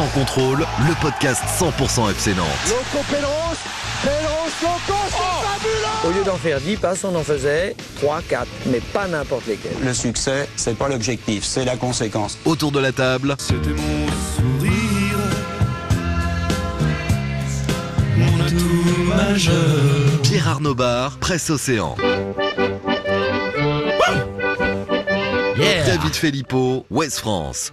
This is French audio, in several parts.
Sans contrôle, le podcast 100% FC Nantes. Loco Pélos, Pélos, Loco, c'est fabuleux Au lieu d'en faire 10 passes, on en faisait 3, 4, mais pas n'importe lesquels. Le succès, c'est pas l'objectif, c'est la conséquence. Autour de la table, C'était mon sourire, mon atout majeur. Pierre Arnaud Bar, Presse Océan. David Filippo, Ouest France.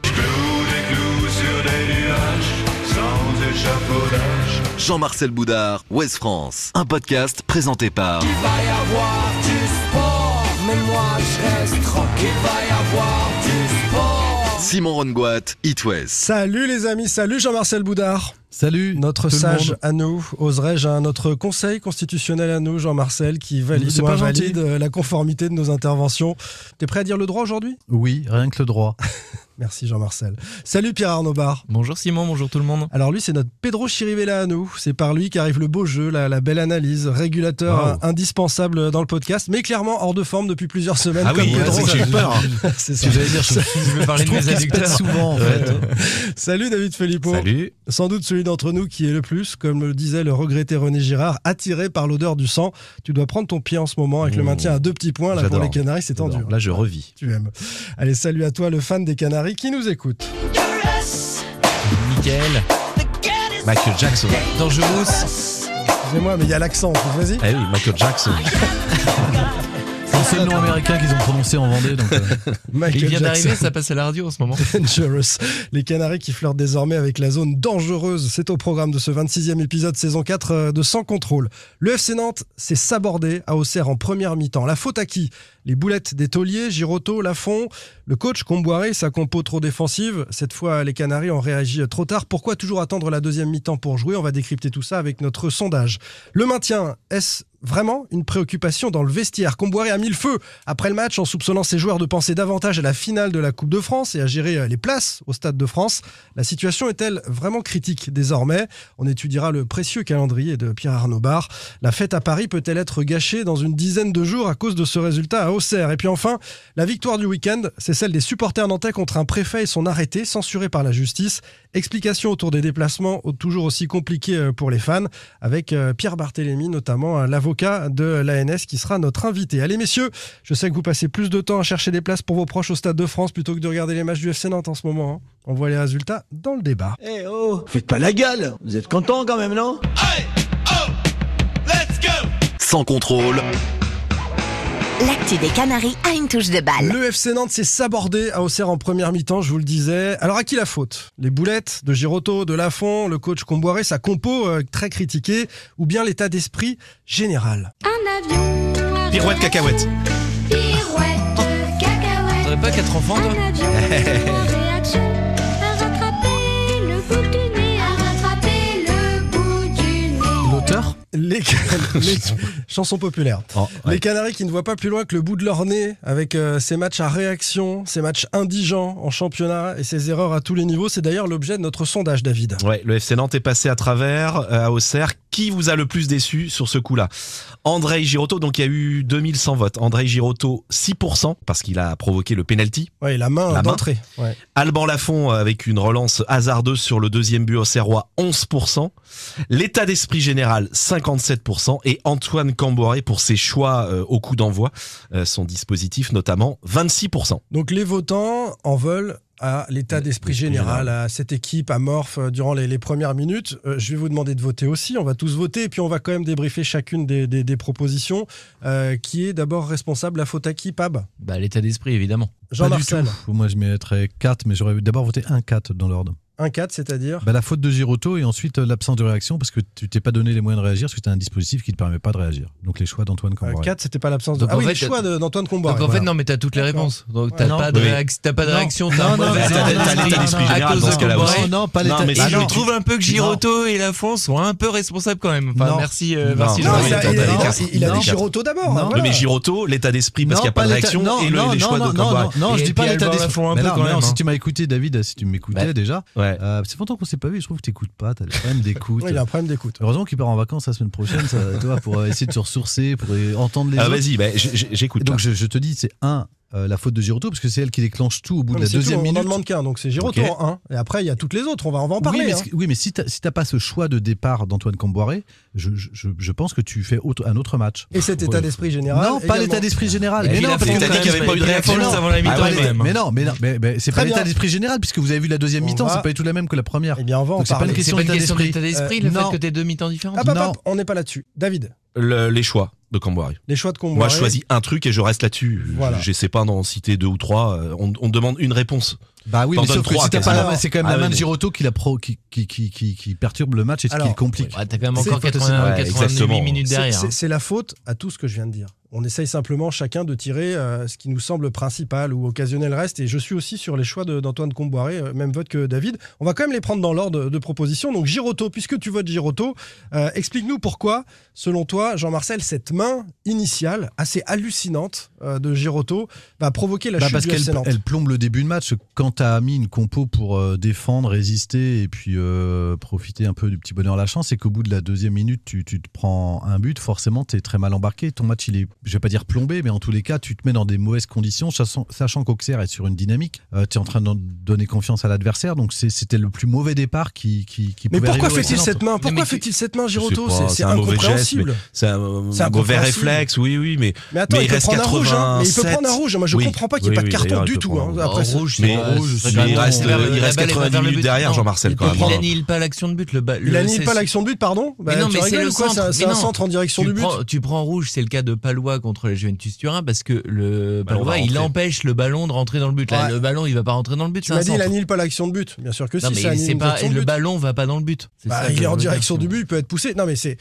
Jean-Marcel Boudard, Ouest France. Un podcast présenté par va y avoir du sport, mais moi je reste tranquille. Va y avoir du sport. Simon Rongoat, It West. Salut les amis, salut Jean-Marcel Boudard. Salut. Notre tout le sage monde. à nous, oserais-je, hein, notre conseil constitutionnel à nous, Jean-Marcel, qui valide C'est ou pas gentil. invalide la conformité de nos interventions? T'es prêt à dire le droit aujourd'hui? Oui, rien que le droit. Merci Jean-Marcel. Salut Pierre Arnaud Bar. Bonjour Simon, bonjour tout le monde. Alors lui, c'est notre Pedro Chirivella à nous. C'est par lui qu'arrive le beau jeu, la, la belle analyse, régulateur Wow. indispensable dans le podcast, mais clairement hors de forme depuis plusieurs semaines. Ah comme oui, Pedro. j'ai eu peur. C'est ça. Tu vas dire, je, Je vais parler de trouve mes adducteurs. souvent en fait. Salut David Filippo. Salut. Sans doute celui d'entre nous qui est le plus, comme le disait le regretté René Girard, attiré par l'odeur du sang. Tu dois prendre ton pied en ce moment avec le Mmh. maintien à deux petits points. Là, pour les Canaries, c'est tendu. Là, je revis. Tu aimes. Allez, salut à toi, le fan des Canaries qui nous écoute. Nickel. Michael Jackson. Dangerous. Excusez-moi, mais il y a l'accent. Vas-y. Eh oui, Michael Jackson. C'est le nom américain qu'ils ont prononcé en Vendée. Donc, euh, Michael Il vient d'arriver, ça passe à la radio en ce moment. Dangerous. Les Canaries qui flirtent désormais avec la zone dangereuse. C'est au programme de ce 26e épisode saison 4 euh, de Sans Contrôle. Le FC Nantes s'est sabordé à Auxerre en première mi-temps. La faute à qui? Les boulettes des tauliers, Giroto, Lafont, le coach Comboiré, sa compo trop défensive. Cette fois, les Canaries ont réagi trop tard. Pourquoi toujours attendre la deuxième mi-temps pour jouer? On va décrypter tout ça avec notre sondage. Le maintien, est-ce vraiment une préoccupation dans le vestiaire Comboiré a mis le feu après le match en soupçonnant ses joueurs de penser davantage à la finale de la Coupe de France et à gérer euh, les places au Stade de France. La situation est-elle vraiment critique désormais? On étudiera le précieux calendrier de Pierre Arnaud Bar. La fête à Paris peut-elle être gâchée dans une dizaine de jours à cause de ce résultat à Auxerre? Et puis enfin, la victoire du week-end, c'est celle des supporters nantais contre un préfet et son arrêté censuré par la justice. Explication autour des déplacements toujours aussi compliqués euh, pour les fans, avec euh, Pierre Barthélémy notamment, euh, l'avocat de l'ANS qui sera notre invité. Allez messieurs, je sais que vous passez plus de temps à chercher des places pour vos proches au Stade de France plutôt que de regarder les matchs du FC Nantes en ce moment. hein. On voit les résultats dans le débat. Eh oh, faites pas la gueule Vous êtes content quand même, non? Sans contrôle, L'actu des Canaries a une touche de balle. Le FC Nantes s'est sabordé à Auxerre en première mi-temps, je vous le disais. Alors à qui la faute? Les boulettes de Giroto, de Lafont, le coach Comboiré, sa compo euh, très critiquée, ou bien l'état d'esprit général? Un avion. Pirouette cacahuète. Pirouette cacahuète. T'aurais pas quatre enfants toi Un avion. réaction. Rattraper le L'auteur les, les chansons populaires. Oh, ouais. Les Canaries qui ne voient pas plus loin que le bout de leur nez avec euh, ces matchs à réaction, ces matchs indigents en championnat et ces erreurs à tous les niveaux. C'est d'ailleurs l'objet de notre sondage, David. Ouais, le FC Nantes est passé à travers euh, à Auxerre. Qui vous a le plus déçu sur ce coup-là? André Girotto, donc il y a eu 2100 votes. André Girotto, 6%, parce qu'il a provoqué le penalty. Ouais, la main La d'entrée. Ouais. Alban Lafont, euh, avec une relance hasardeuse sur le deuxième but auxerrois, 11%. L'état d'esprit général, 57%. Et Antoine Camboiré, pour ses choix euh, au coup d'envoi, euh, son dispositif notamment, 26%. Donc les votants en veulent à l'état d'esprit général, à cette équipe amorphe euh, durant les, les premières minutes. Euh, je vais vous demander de voter aussi. On va tous voter et puis on va quand même débriefer chacune des, des- des propositions. Euh, qui est d'abord responsable La faute à qui, Pab? Bah l'état d'esprit évidemment. Jean-Marcel. Moi, je mettrais 4, mais j'aurais d'abord voté un 4 dans l'ordre. Un 4, c'est-à-dire Bah, la faute de Giroto et ensuite euh, l'absence de réaction parce que tu t'es pas donné les moyens de réagir parce que tu as un dispositif qui ne te permet pas de réagir. Donc les choix d'Antoine Camboire. 4, c'était pas l'absence de. Donc, Ah oui, fait, le choix d'Antoine Comboire. Donc en fait non mais t'as toutes les réponses. Donc t'as Non. pas de Oui. réac- t'as pas de Non. réaction. t'as Non, non, d'esprit non, l'état d'esprit à général cause dans de ce cas-là Comboiré. aussi. Non, non, pas l'état. Ah je trouve un peu que Giroto et Lafont sont un peu responsables quand même. Merci euh, merci il a, t'as- t'as- dit Giroto d'abord. Non. hein. Mais Giroto, l'état d'esprit, parce qu'il n'y a pas de réaction, non, et les choix non, je dis pas l'état d'esprit. Si hein. tu m'as écouté, David, si tu m'écoutais déjà, Ouais. euh, c'est longtemps qu'on s'est pas vu. Je trouve que t'écoutes pas. T'as des problèmes d'écoute. Ouais, il a un problème d'écoute. Heureusement qu'il part en vacances la semaine prochaine, ça, tu vois, pour euh, essayer de se ressourcer, pour euh, entendre les Ah, vas-y, bah, j'écoute. donc je te dis, c'est un euh, la faute de Giroto parce que c'est elle qui déclenche tout au bout de la deuxième tout, on minute. On en demande qu'un, donc c'est Giroto en hein. 1. Et après, il y a toutes les autres, on va, en parler. Oui, mais, hein. oui, mais si tu n'as pas ce choix de départ d'Antoine Camboiré, je, pense que tu fais un autre match. Et cet état d'esprit général Non, pas l'état d'esprit général. Mais non, parce qu'il n'y avait pas eu de réaction avant la ah mi-temps. Mais non, mais, non, c'est pas l'état d'esprit général puisque vous avez vu la deuxième mi-temps, c'est pas du tout la même que la première. Eh bien, on va en donc, C'est pas une question d'état d'esprit. Euh, le fait que tu deux mi-temps différentes. Ah, on n'est pas là-dessus. David les choix de Camboire. Les choix de Camboire. Moi, je choisis un truc et je reste là-dessus. Voilà. J'essaie pas d'en citer deux ou trois. Euh, on, demande une réponse. Bah oui, mais sauf que pas la c'est quand même ah la main de Giroto qui, qui, perturbe le match et qui le complique. Ouais, t'as quand même encore minutes derrière. Hein. C'est la faute à tout ce que je viens de dire. On essaye simplement chacun de tirer euh, ce qui nous semble principal ou occasionnel reste. Et je suis aussi sur les choix d'Antoine Comboiré, euh, même vote que David. On va quand même les prendre dans l'ordre de proposition. Donc Giroto, puisque tu votes Giroto, explique-nous pourquoi, selon toi, Jean-Marcel, cette main initiale assez hallucinante euh, de Giroto va provoquer la bah chute parce du FC Elle plombe le début de match. Quand tu as mis une compo pour euh, défendre, résister et puis euh, profiter un peu du petit bonheur à la chance, et qu'au bout de la deuxième minute, tu, te prends un but, forcément, tu es très mal embarqué. Ton match, il est, je vais pas dire plombé, mais en tous les cas, tu te mets dans des mauvaises conditions, sachant, qu'Auxerre est sur une dynamique. tu es en train de donner confiance à l'adversaire, donc c'était le plus mauvais départ qui, qui, qui mais pourquoi fait-il cette main? Pourquoi fait-il cette main, Giroto C'est incompréhensible. C'est un, un, un, vert réflexe, oui, oui, mais, il, reste 80. Rouge. Hein. Mais il peut prendre un rouge. Moi, je oui. comprends pas qu'il n'y ait pas de carton du tout. Hein, rouge, rouge, il reste, 90 minutes derrière, Jean-Marcel, quand. Il annihile pas l'action de but. Il annihile pas l'action de but, pardon mais bah, c'est le un centre en direction du but. Tu prends rouge, c'est le cas de Palois contre la Juventus Turin, parce que le Palois, il empêche le ballon de rentrer dans le but. Le ballon, il va pas rentrer dans le but. Tu m'as dit, il annihile pas l'action de but. Bien sûr que si, Le ballon ne va pas dans le but. Bah, il est en direction du but, il peut être poussé. Non, mais c'est.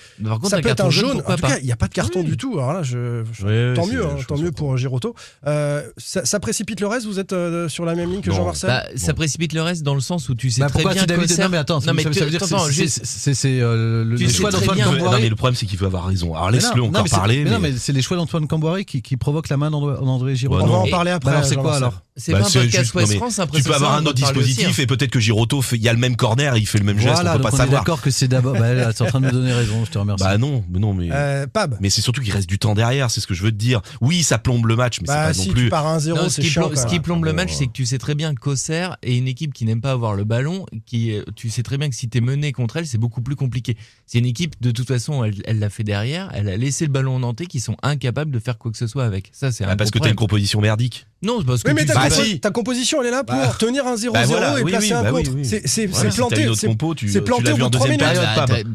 Ça peut être un jaune. En il n'y a pas de carton content du tout. Alors là, je, je, hein, tant mieux, hein, tant mieux pour euh, Giroto. Euh, ça, ça, précipite le reste. Vous êtes euh, sur la même ligne que Jean-Marcel. Bah, bon. Ça précipite le reste dans le sens où tu sais bah, très bien. David Cosser... Non mais attends, non, mais ça, veut dire c'est euh, le choix d'Antoine Camboiré. Non mais le problème c'est qu'il veut avoir raison. Alors laisse-le encore parler. Non mais c'est les choix d'Antoine Camboiré qui provoquent la main d'André Giroto. On va en parler après. C'est quoi alors c'est bah pas un podcast West France, après Tu peux avoir un autre dispositif aussi, hein. et peut-être que Giroto, il y a le même corner, il fait le même geste, voilà, on peut pas on savoir. d'accord que c'est d'abord. Bah, t'es en train de me donner raison, je te remercie. Bah non, non, mais. Euh, Pab. Mais c'est surtout qu'il reste du temps derrière, c'est ce que je veux te dire. Oui, ça plombe le match, mais bah, c'est pas si non plus. Tu pars 1-0, c'est ce, chiant, ce qui plombe le match, c'est que tu sais très bien qu'Auxerre est une équipe qui n'aime pas avoir le ballon, qui, euh, tu sais très bien que si t'es mené contre elle, c'est beaucoup plus compliqué. C'est une équipe, de toute façon, elle l'a fait derrière, elle a laissé le ballon en Nantais qui sont incapables de faire quoi que ce soit avec. Ça, c'est ah, Parce que t'as une composition merdique. Non, c'est parce que oui, mais tu... ta, bah, compo si. ta, composition, elle est là pour bah, tenir un 0-0 bah, voilà, et oui, placer oui, un bah contre. C'est ouais, planté. Si c'est planté au bout de 3 minutes.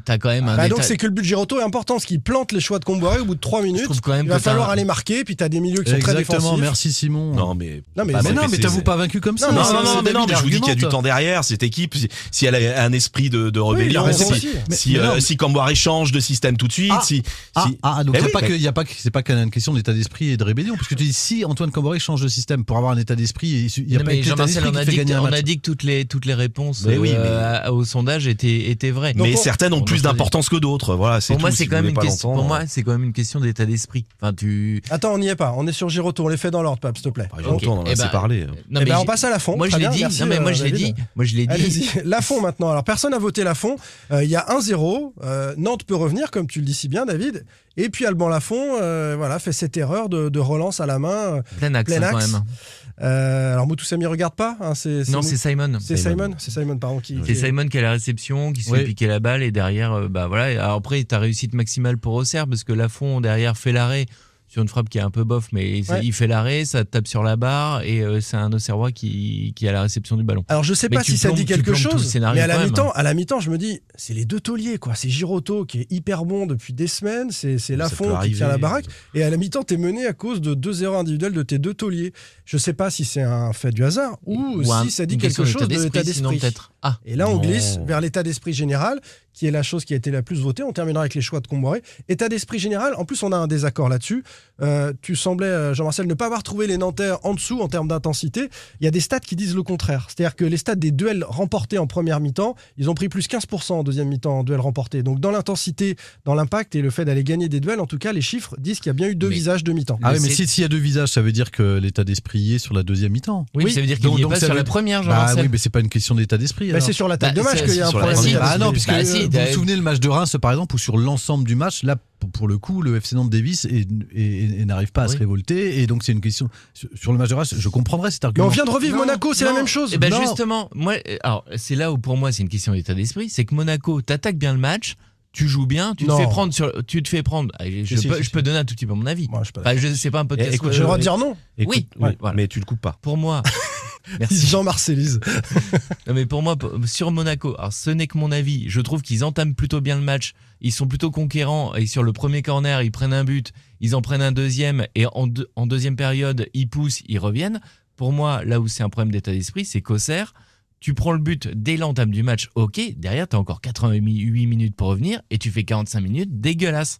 T'as quand même bah, un Donc, c'est que le but de Giroto est important, ce qui plante les choix de Comboiré au bout de 3 minutes, il va falloir aller marquer, puis t'as des milieux qui sont très défensifs. Merci Simon. Non, mais. Non, mais, mais, pas vaincu comme ça. Non, non, non, mais je vous dis qu'il y a du temps derrière, cette équipe, si elle a un esprit de rébellion, si euh, Camboire change de système tout de suite, ah, ah, si. Ah, donc c'est pas qu'une question d'état d'esprit et de rébellion, parce que tu dis si Antoine Camboire change de système pour avoir un état d'esprit, il n'y a pas d'état d'esprit qui. On a dit que toutes les réponses euh, au sondage étaient vraies. Mais certaines ont plus d'importance que d'autres. Pour moi, c'est quand même une question une question d'état d'esprit. Attends, on n'y est pas. On est sur Giroto. On les fait dans l'ordre, Pape, s'il te plaît. Bah, pas on en a eh assez bah, parlé. Eh ben, on passe à la fond. Moi, je l'ai dit. Merci, non, mais euh, moi, je l'ai dit. Moi, je l'ai dit. La fond maintenant. Alors, personne n'a voté la fond. Euh, il y a 1-0. Euh, Nantes peut revenir, comme tu le dis si bien, David. Et puis, Alban Lafont voilà, fait cette erreur de, relance à la main. Plein axe, plein hein, axe. Quand même. Euh, alors Motus ne regarde pas. Hein, c'est, non, c'est Simon. C'est Simon. C'est Simon, pardon. Qui, c'est. Simon qui a la réception, qui se fait piquer la balle et derrière, euh, bah voilà. Après, ta réussite maximale pour Auxerre parce que Lafont derrière fait l'arrêt sur une frappe qui est un peu bof, mais il fait l'arrêt, ça tape sur la barre et euh, c'est un Auxerrois qui, a la réception du ballon. Alors je sais pas si ça dit quelque chose, mais à la mi-temps, à la mi-temps, je me dis, c'est les deux tauliers quoi. C'est Giroto qui est hyper bon depuis des semaines, c'est Lafont qui tient la baraque et à la mi-temps t'es mené à cause de deux erreurs individuelles de tes deux tauliers. Je sais pas si c'est un fait du hasard ou, si ça dit quelque chose de l'état d'esprit. Ah. Et là on glisse vers l'état d'esprit général qui est la chose qui a été la plus votée. On terminera avec les choix de Comboiré. État d'esprit général, en plus on a un désaccord là-dessus. Euh, tu semblais, euh, Jean-Marcel, ne pas avoir trouvé les Nanterres en dessous en termes d'intensité. Il y a des stats qui disent le contraire. C'est-à-dire que les stats des duels remportés en première mi-temps, ils ont pris plus 15% en deuxième mi-temps en duels remportés. Donc dans l'intensité, dans l'impact et le fait d'aller gagner des duels, en tout cas, les chiffres disent qu'il y a bien eu deux visages de mi-temps. Ah oui, mais s'il si y a deux visages, ça veut dire que l'état d'esprit est sur la deuxième mi-temps. Oui, oui, ça veut dire qu'il y est pas sur veut... la première, bah Jean-Marcel. Bah, oui, mais c'est pas une question d'état d'esprit. Bah, c'est sur la tête bah, de qu'il y a un problème. Ah non, puisque vous vous souvenez le match de Reims, par exemple, où sur l'ensemble du match, là, pour le coup, le FC Nantes Davis n'arrive pas à se révolter. Et donc, c'est une question. Sur le match de Reims, je comprendrais cet argument. Mais on vient de revivre Monaco, c'est la même chose. Et ben justement, moi, euh, alors, c'est là où pour moi, c'est une question d'état d'esprit. C'est que Monaco, t'attaques bien le match, tu joues bien, tu te fais prendre sur, tu te fais prendre. Je, peux, donner un tout petit peu mon avis. Moi, je, enfin, je pas un eh, podcast. Écoute, j'ai le droit de dire non. Oui, mais tu le coupes pas. Pour moi, Merci. Jean Marcellise. non, mais pour moi, sur Monaco, alors ce n'est que mon avis, je trouve qu'ils entament plutôt bien le match. Ils sont plutôt conquérants et sur le premier corner, ils prennent un but, ils en prennent un deuxième et en, deuxième période, ils poussent, ils reviennent. Pour moi, là où c'est un problème d'état d'esprit, c'est qu'Auxerre, tu prends le but dès l'entame du match, ok, derrière, tu as encore 88 minutes pour revenir et tu fais 45 minutes, dégueulasse.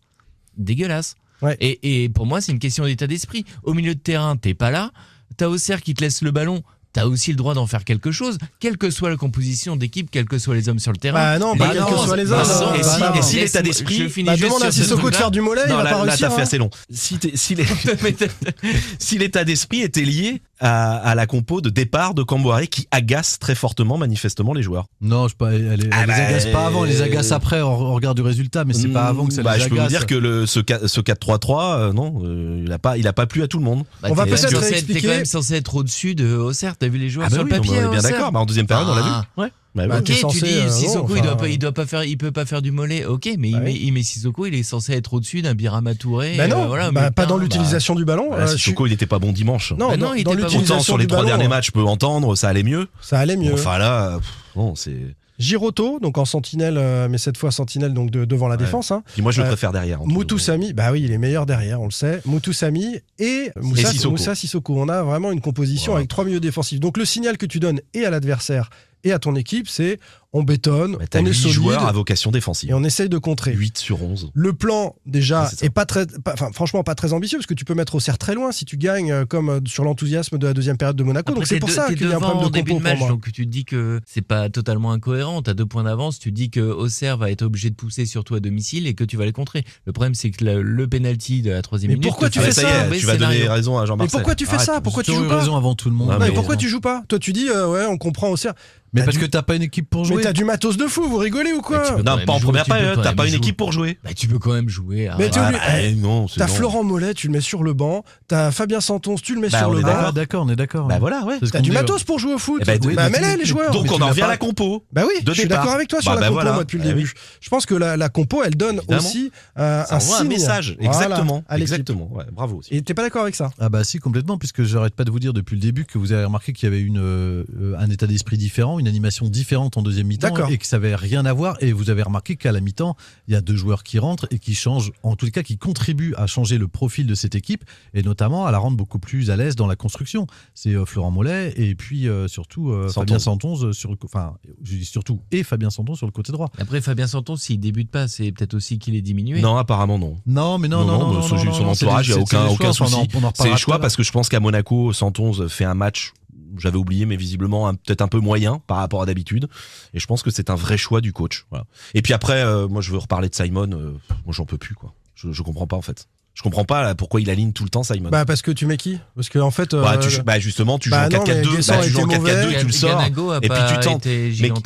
Dégueulasse. Ouais. Et, et, pour moi, c'est une question d'état d'esprit. Au milieu de terrain, t'es pas là. T'as Auxerre qui te laisse le ballon tu as aussi le droit d'en faire quelque chose, quelle que soit la composition d'équipe, quels que soient les hommes sur le terrain. Bah non, pas quels que soient les hommes. Bah et, si, bah si l'état d'esprit, je bah, demande à Sissoko de faire du mollet, non, il va là, pas t'as fait hein. assez long. Si l'état d'esprit était lié à, à, la compo de départ de Camboiré qui agace très fortement manifestement les joueurs. Non, je pas, elle, elle, ah les bah, agace pas avant, elle les euh, agace après on regarde du résultat, mais c'est mmh, pas avant que ça bah, les agace. Je peux vous dire que le, ce, ce 4-3-3, euh, non, euh, il a pas, il a pas plu à tout le monde. On va bah, peut-être expliquer. T'es quand même censé être au-dessus de Auxerre. T'as vu les joueurs ah bah sur le papier ah On est bien d'accord. en deuxième période, on l'a vu. Ah. Ouais. Bah, bah, ok, tu dis euh, Sissoko, il doit euh. doit pas faire, il peut pas faire du mollet. Ok, mais il, bah met, il Sissoko, il est censé être au-dessus d'un Birama Touré. Bah non, euh, voilà, bah, pas dans l'utilisation du ballon. Euh, Sissoko, il n'était pas bon dimanche. Non, non, il dans était pas bon. Autant sur les trois derniers matchs, je peux entendre, ça allait mieux. Ça allait mieux. Enfin là, bon, c'est. Giroto, donc en sentinelle, mais cette fois sentinelle donc devant la défense. Hein. Et moi, je le préfère derrière. Moutoussami, bah oui, il est meilleur derrière, on le sait. Moutoussami et Moussa, et Moussa Sissoko. On a vraiment une composition avec trois milieux défensifs. Donc le signal que tu donnes et à l'adversaire et à ton équipe, c'est on bétonne, on est solide. à vocation défensive. Et on essaye de contrer. 8 sur 11. Le plan, déjà, est, pas très, franchement, pas très ambitieux, parce que tu peux mettre au cerf très loin si tu gagnes, euh, comme euh, sur l'enthousiasme de la deuxième période de Monaco. Donc c'est pour ça qu'il y a un problème de début de. Donc tu te dis que c'est pas totalement incohérent. T'as deux points d'avance, tu dis que Auxerre va être obligé de pousser sur toi à domicile et que tu vas le contrer. Le problème, c'est que le, le penalty de la troisième minute. Pourquoi tu fais ça, Tu vas donner raison à Jean-Marc. Mais pourquoi tu fais ça? Pourquoi tu joues pas? avant tout le monde. Pourquoi tu joues pas? Toi, tu dis euh, ouais, on comprend Auxerre. Mais parce que t'as pas une équipe pour jouer t'as du matos de fou, vous rigolez ou quoi Non, pas en première période, t'as pas une équipe pour jouer. Bah, tu peux quand même jouer. Hein. Mais ah, bah, eh, T'as Florent Mollet, tu le mets sur le banc. T'as Fabien Santon, tu le mets bah, sur le banc. D'accord, on est d'accord. Bah voilà, ouais. T'as du matos pour jouer au foot. Eh ben, bah, mets les joueurs. Donc on en revient à la compo. Bah oui, je suis d'accord avec toi sur bah, la compo, moi, depuis le début. Je pense que la compo, elle donne aussi euh, un message. Exactement. Exactement. Bravo. Et t'es pas d'accord avec ça? Ah bah si, complètement, puisque j'arrête pas de vous dire depuis le début que vous avez remarqué qu'il y avait une euh, un état d'esprit différent, une animation différente en deuxième et que ça n'avait rien à voir. Et vous avez remarqué qu'à la mi-temps, il y a deux joueurs qui rentrent et qui changent, en tout cas qui contribuent à changer le profil de cette équipe et notamment à la rendre beaucoup plus à l'aise dans la construction. C'est euh, Florent Mollet et puis euh, surtout euh, Fabien Santon sur, enfin, je dis surtout et Fabien sur le côté droit. Après Fabien Santon, s'il débute pas, c'est peut-être aussi qu'il est diminué. Non, apparemment non. Non, mais non, non, non, son bah, entourage, il n'y a aucun, aucun souci. C'est le choix parce que je pense qu'à Monaco, Santon fait un match j'avais oublié, mais visiblement peut-être un peu moyen par rapport à d'habitude. Et je pense que c'est un vrai choix du coach. Et puis après, euh, moi je veux reparler de Simon. Euh, moi j'en peux plus quoi. Je, je comprends pas en fait. Je comprends pas pourquoi il aligne tout le temps Simon. Bah parce que tu mets qui? Parce que en fait. Bah, euh, bah, bah, justement, tu bah joues en 4-4-2, bah, tu joues en 4-4-2 et tu le sors. Et puis tu tentes.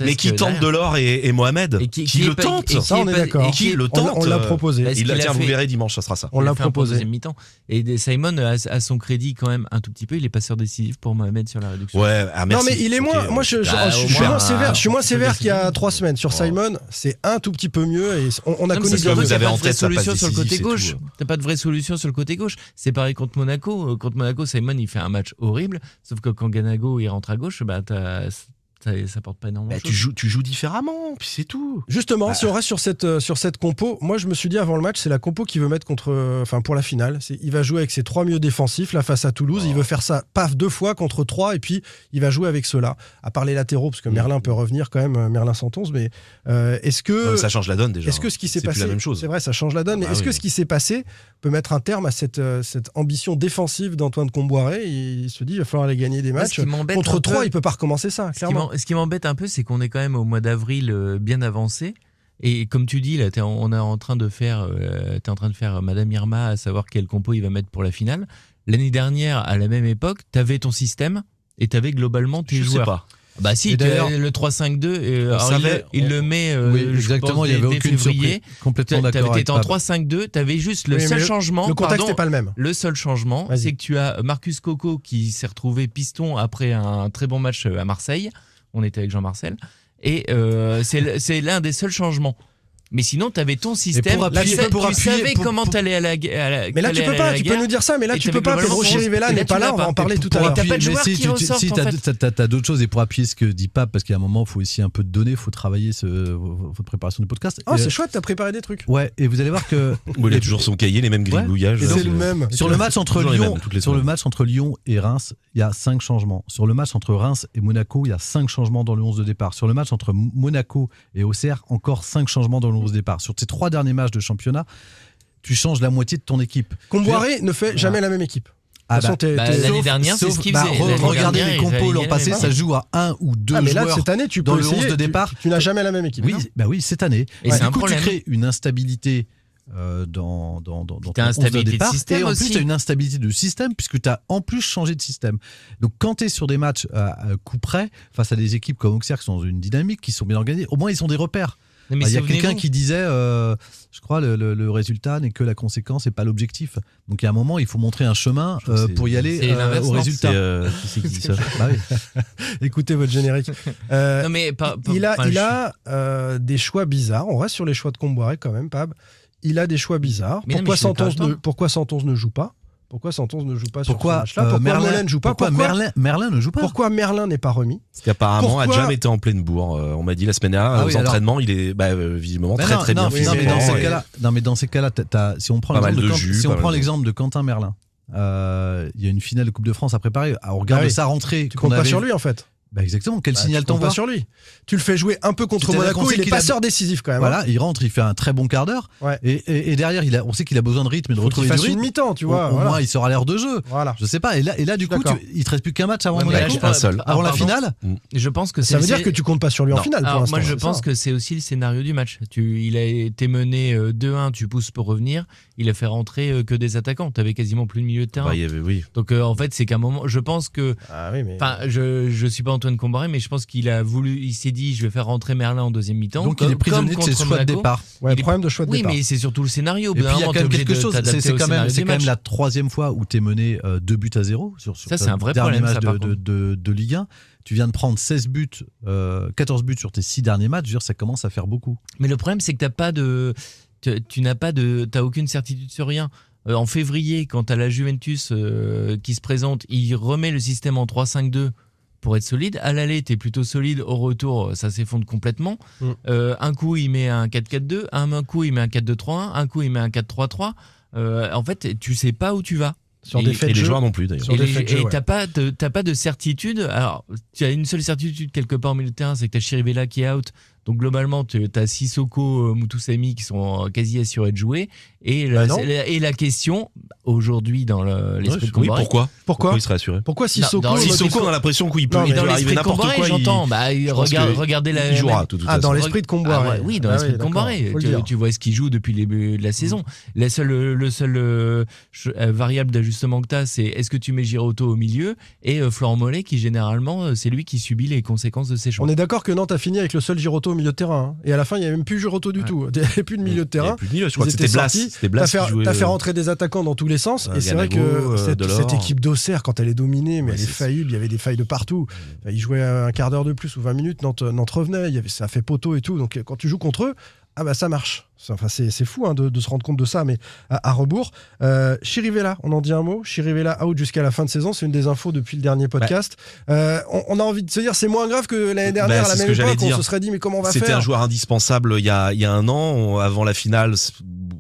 Mais, qui tente Delors et, et Mohamed qui, le tente Ça, on est d'accord. et Qui le tente On, l'a euh, proposé. Il l'a tiens, vous verrez dimanche, ça sera ça. On l'a proposé. mi-temps. Et Simon euh, a, a son crédit quand même un tout petit peu. Il est passeur décisif pour Mohamed sur la réduction. Ouais, ah, merci. Non mais il est moins. Moi, je bah, suis moins sévère. Je suis moins sévère qu'il y a 3 semaines sur Simon. C'est un tout petit peu mieux et on a connu. Vous avez en tête solution sur le côté gauche. T'as pas de vraie solution sur le côté gauche. C'est pareil contre Monaco. Euh, contre Monaco, Simon, il fait un match horrible. Sauf que quand Ganago, il rentre à gauche, bah, t'as ça, ça porte pas énormément. Bah, tu, joues, tu joues différemment, puis c'est tout. Justement, bah. si on reste sur cette, euh, sur cette compo, moi je me suis dit avant le match, c'est la compo qu'il veut mettre contre, euh, enfin pour la finale. Il va jouer avec ses trois mieux défensifs là face à Toulouse. Il oh. veut faire ça, paf, deux fois contre trois, et puis il va jouer avec ceux-là. À part les latéraux, parce que mm. Merlin peut revenir quand même, euh, Merlin Santonce, mais est-ce que. Ça change la donne déjà. Est-ce que ce qui hein. s'est passé. la même chose. C'est vrai, ça change la donne, ah mais bah est-ce que ce qui s'est passé peut mettre un terme à cette, cette ambition défensive d'Antoine Comboiré? Il se dit, il va falloir aller gagner des matchs. Contre trois, il peut pas recommencer ça, clairement ce qui m'embête un peu, c'est qu'on est quand même au mois d'avril euh, bien avancé. Et comme tu dis, là, on est en train de faire, euh, en train de faire euh, Madame Irma, à savoir quel compo il va mettre pour la finale. L'année dernière, à la même époque, t'avais ton système et t'avais globalement tes je joueurs. Sais pas. Bah si, d'ailleurs le 3-5-2, euh, il, le met euh, oui, exactement, pense, il y avait aucune février. Surprise. Complètement d'accord. T'étais en 3-5-2, t'avais juste le seul changement. Le contexte pardon, est pas le même. Le seul changement, c'est que tu as Marcus Coco qui s'est retrouvé piston après un très bon match à Marseille. On était avec Jean-Marcel. Et euh, c'est l'un des seuls changements. Mais sinon, tu avais ton système. pour appuyer- tu sais- pour tu appuyer- savais pour- comment pour- t'allais à la, gu- à la Mais là, tu peux pas, tu peux guerre. nous dire ça, mais là, tu peux pas. Pedro Chirivella n'est là, pas là, on va en parler tout à l'heure. t'as pas de qui si, d'autres choses et pour appuyer ce que dit Pape, parce qu'à un moment, il faut aussi un peu de données, il faut travailler votre préparation du podcast. Oh, c'est euh, chouette, t'as préparé des trucs. Ouais, et vous allez voir que il a toujours son cahier, les mêmes gribouillages. Euh, c'est le même. sur le match entre Lyon, sur le match entre Lyon et Reims, il y a cinq changements. Sur le match entre Reims et Monaco, il y a cinq changements dans le 11 de départ. Sur le match entre Monaco et Auxerre, encore cinq changements dans le 11 de départ. Sur ces trois derniers matchs de championnat, tu changes la moitié de ton équipe. Comboiré ne fait jamais la même équipe. Ah bah, t'es- bah, t'es- l'année dernière, c'est ce qu'il bah, re- regardez dernière, les compos l'an passé, ça joue à un ou deux Ah, mais là, joueurs cette année, tu dans peux le 11 essayer. de Tu- départ. Tu, tu n'as jamais la même équipe. Oui, bah oui, cette année. Et du c'est un coup, problème. tu crées une instabilité euh, dans, dans, dans, ton 11 de instabilité de départ. système et en aussi. plus, tu as une instabilité de système puisque tu as en plus changé de système. Donc, quand tu es sur des matchs à, à coup près, face à des équipes comme Auxerre qui sont dans une dynamique, qui sont bien organisées, au moins ils ont des repères. Bah, Il y a quelqu'un qui disait, euh, je crois, le, le- le résultat n'est que la conséquence et pas l'objectif. Donc, il y a un moment, il faut montrer un chemin euh, pour y aller euh, au non résultat. C'est, euh, qui c'est qui dit ça Bah oui. Écoutez votre générique. Euh, Non, mais pas- pas- il a, il euh, des choix bizarres. On reste sur les choix de Comboiré quand même, Pab. Il a des choix bizarres. Mais Santos ne, pourquoi Santos ne joue pas? Pourquoi Santos ne joue pas sur ce Pourquoi, match-là euh, Pourquoi Merlin, Molen ne joue pas pourquoi Merlin, Merlin ne joue pas Pourquoi Merlin n'est pas remis Parce qu'apparemment, Pourquoi Adjam était en pleine bourre. Euh, on m'a dit la semaine dernière, Ah aux alors- entraînements, il est bah, euh, visiblement Mais très non, très non, bien mais- non, mais dans physiquement ces et- cas-là, non, mais dans ces cas-là, t'as- t'as- si on prend l'exemple de, de Quant- jus, si pas on prend mal de- l'exemple de Quentin Merlin, euh, il y a une finale de Coupe de France à préparer. Ah, au regard Ah oui. sa rentrée, Tu comptes pas avait- sur lui en fait. Bah exactement. Quel Bah, signal t'envoies sur lui. Tu le fais jouer un peu contre Monaco. Il est a- passeur décisif quand même. hein. Voilà, il rentre, il fait un très bon quart d'heure. Ouais. Et, et- et derrière, il a, on sait qu'il a besoin de rythme et de retrouver du rythme. une mi-temps, tu vois. Au, voilà. moins, il sera à l'heure de jeu. Voilà. Je sais pas. Et là, et là du coup, tu- il te reste plus qu'un match avant Ouais, là, Monaco. un seul. Avant la Ah, finale Je pense que Ça veut dire que tu comptes pas sur lui en finale pour Alors, l'instant. moi, je pense que c'est aussi le scénario du match. Tu, il a été mené euh, 2-1, tu pousses pour revenir. Il a fait rentrer euh, que des attaquants. Tu avais quasiment plus de milieu de terrain. Bah, oui. Donc, euh, en fait, c'est qu'à un moment, je pense que. Ah oui, mais. Enfin, je, je suis pas Antoine Combaré, mais je pense qu'il a voulu. Il s'est dit, je vais faire rentrer Merlin en deuxième mi-temps. Donc, comme- il est prisonnier de ses choix de départ. Ouais, il est- problème de choix de Oui, départ. mais c'est surtout le scénario. Et puis il y a quand même quelque de chose. C'est quand même, c'est quand la troisième fois où t'es mené 2 buts à 0 sur, sur Ça, c'est un vrai dernier problème, match ça, de, de, contre. de- de Ligue 1. Tu viens de prendre 16 buts, euh, 14 buts sur tes 6 derniers matchs. Je veux dire, ça commence à faire beaucoup. Mais le problème, c'est que t'as pas de, tu, tu n'as pas de, t'as aucune certitude sur rien. Euh, en février, quand t'as la Juventus euh, qui se présente, il remet le système en 3-5-2 pour être solide. À l'aller, t'es plutôt solide. Au retour, ça s'effondre complètement. Mm. Euh, un coup, il met un 4-4-2. Un, un coup, il met un 4-2-3-1. Un coup, il met un 4-3-3. Euh, en fait, tu sais pas où tu vas. Sur Et- des faits Et de les jeu. joueurs non plus d'ailleurs. Et et ouais. t'as pas de t'as pas de certitude. Alors tu as une seule certitude quelque part au milieu de terrain, c'est que t'as Chirivella qui est out. Donc globalement, tu as Sissoko, euh, Mutusami qui sont quasi assurés de jouer. Et la, Bah et la question aujourd'hui dans le- l'esprit de Oui, pourquoi Pourquoi il serait assuré Pourquoi Sissoko dans Sissoko, on a l'impression qu'il peut, Non, il peut arriver l'esprit de n'importe quoi. j'entends. Bah, regarde, regardez la. Il jouera, de toute Ah, dans l'esprit de Comboiré. Ah ouais, oui, dans Ah l'esprit oui, de Comboiré. le Tu, vois ce qu'il joue depuis le début de la saison. La seule, le seul euh, euh, variable d'ajustement que tu as, c'est est-ce que tu mets Giroto au milieu et euh, Florent Mollet qui généralement, euh, c'est lui qui subit les conséquences de ses choix. On est d'accord que Nantes a fini avec le seul Giroto au milieu de terrain. hein. Et à la fin, il n'y avait même plus Giroto du tout. Il n'y avait plus de milieu de Il y avait terrain. plus de milieu, je crois que c'était Blas. T'as fait, jouait. fait euh, rentrer des attaquants dans tous les sens. Euh, et c'est vrai que euh, cette, équipe d'Auxerre, quand elle est dominée, mais Ouais, elle est faillible, il y avait des failles de partout. Ils jouaient un quart d'heure de plus ou 20 minutes, Nantes, Nantes revenait, il y avait, ça fait poteau et tout. Donc quand tu joues contre eux, ah bah ça marche. Enfin, c'est c'est fou hein, de, de se rendre compte de ça, mais à, à rebours. Euh, Chirivella, on en dit un mot. Chirivella out jusqu'à la fin de saison, c'est une des infos depuis le dernier podcast. Euh, on, on a envie de se dire c'est moins grave que l'année dernière, Bah, à la même que j'allais époque, on se serait dit mais comment on va C'était faire un joueur indispensable il y a, il y a un an, on- avant la finale,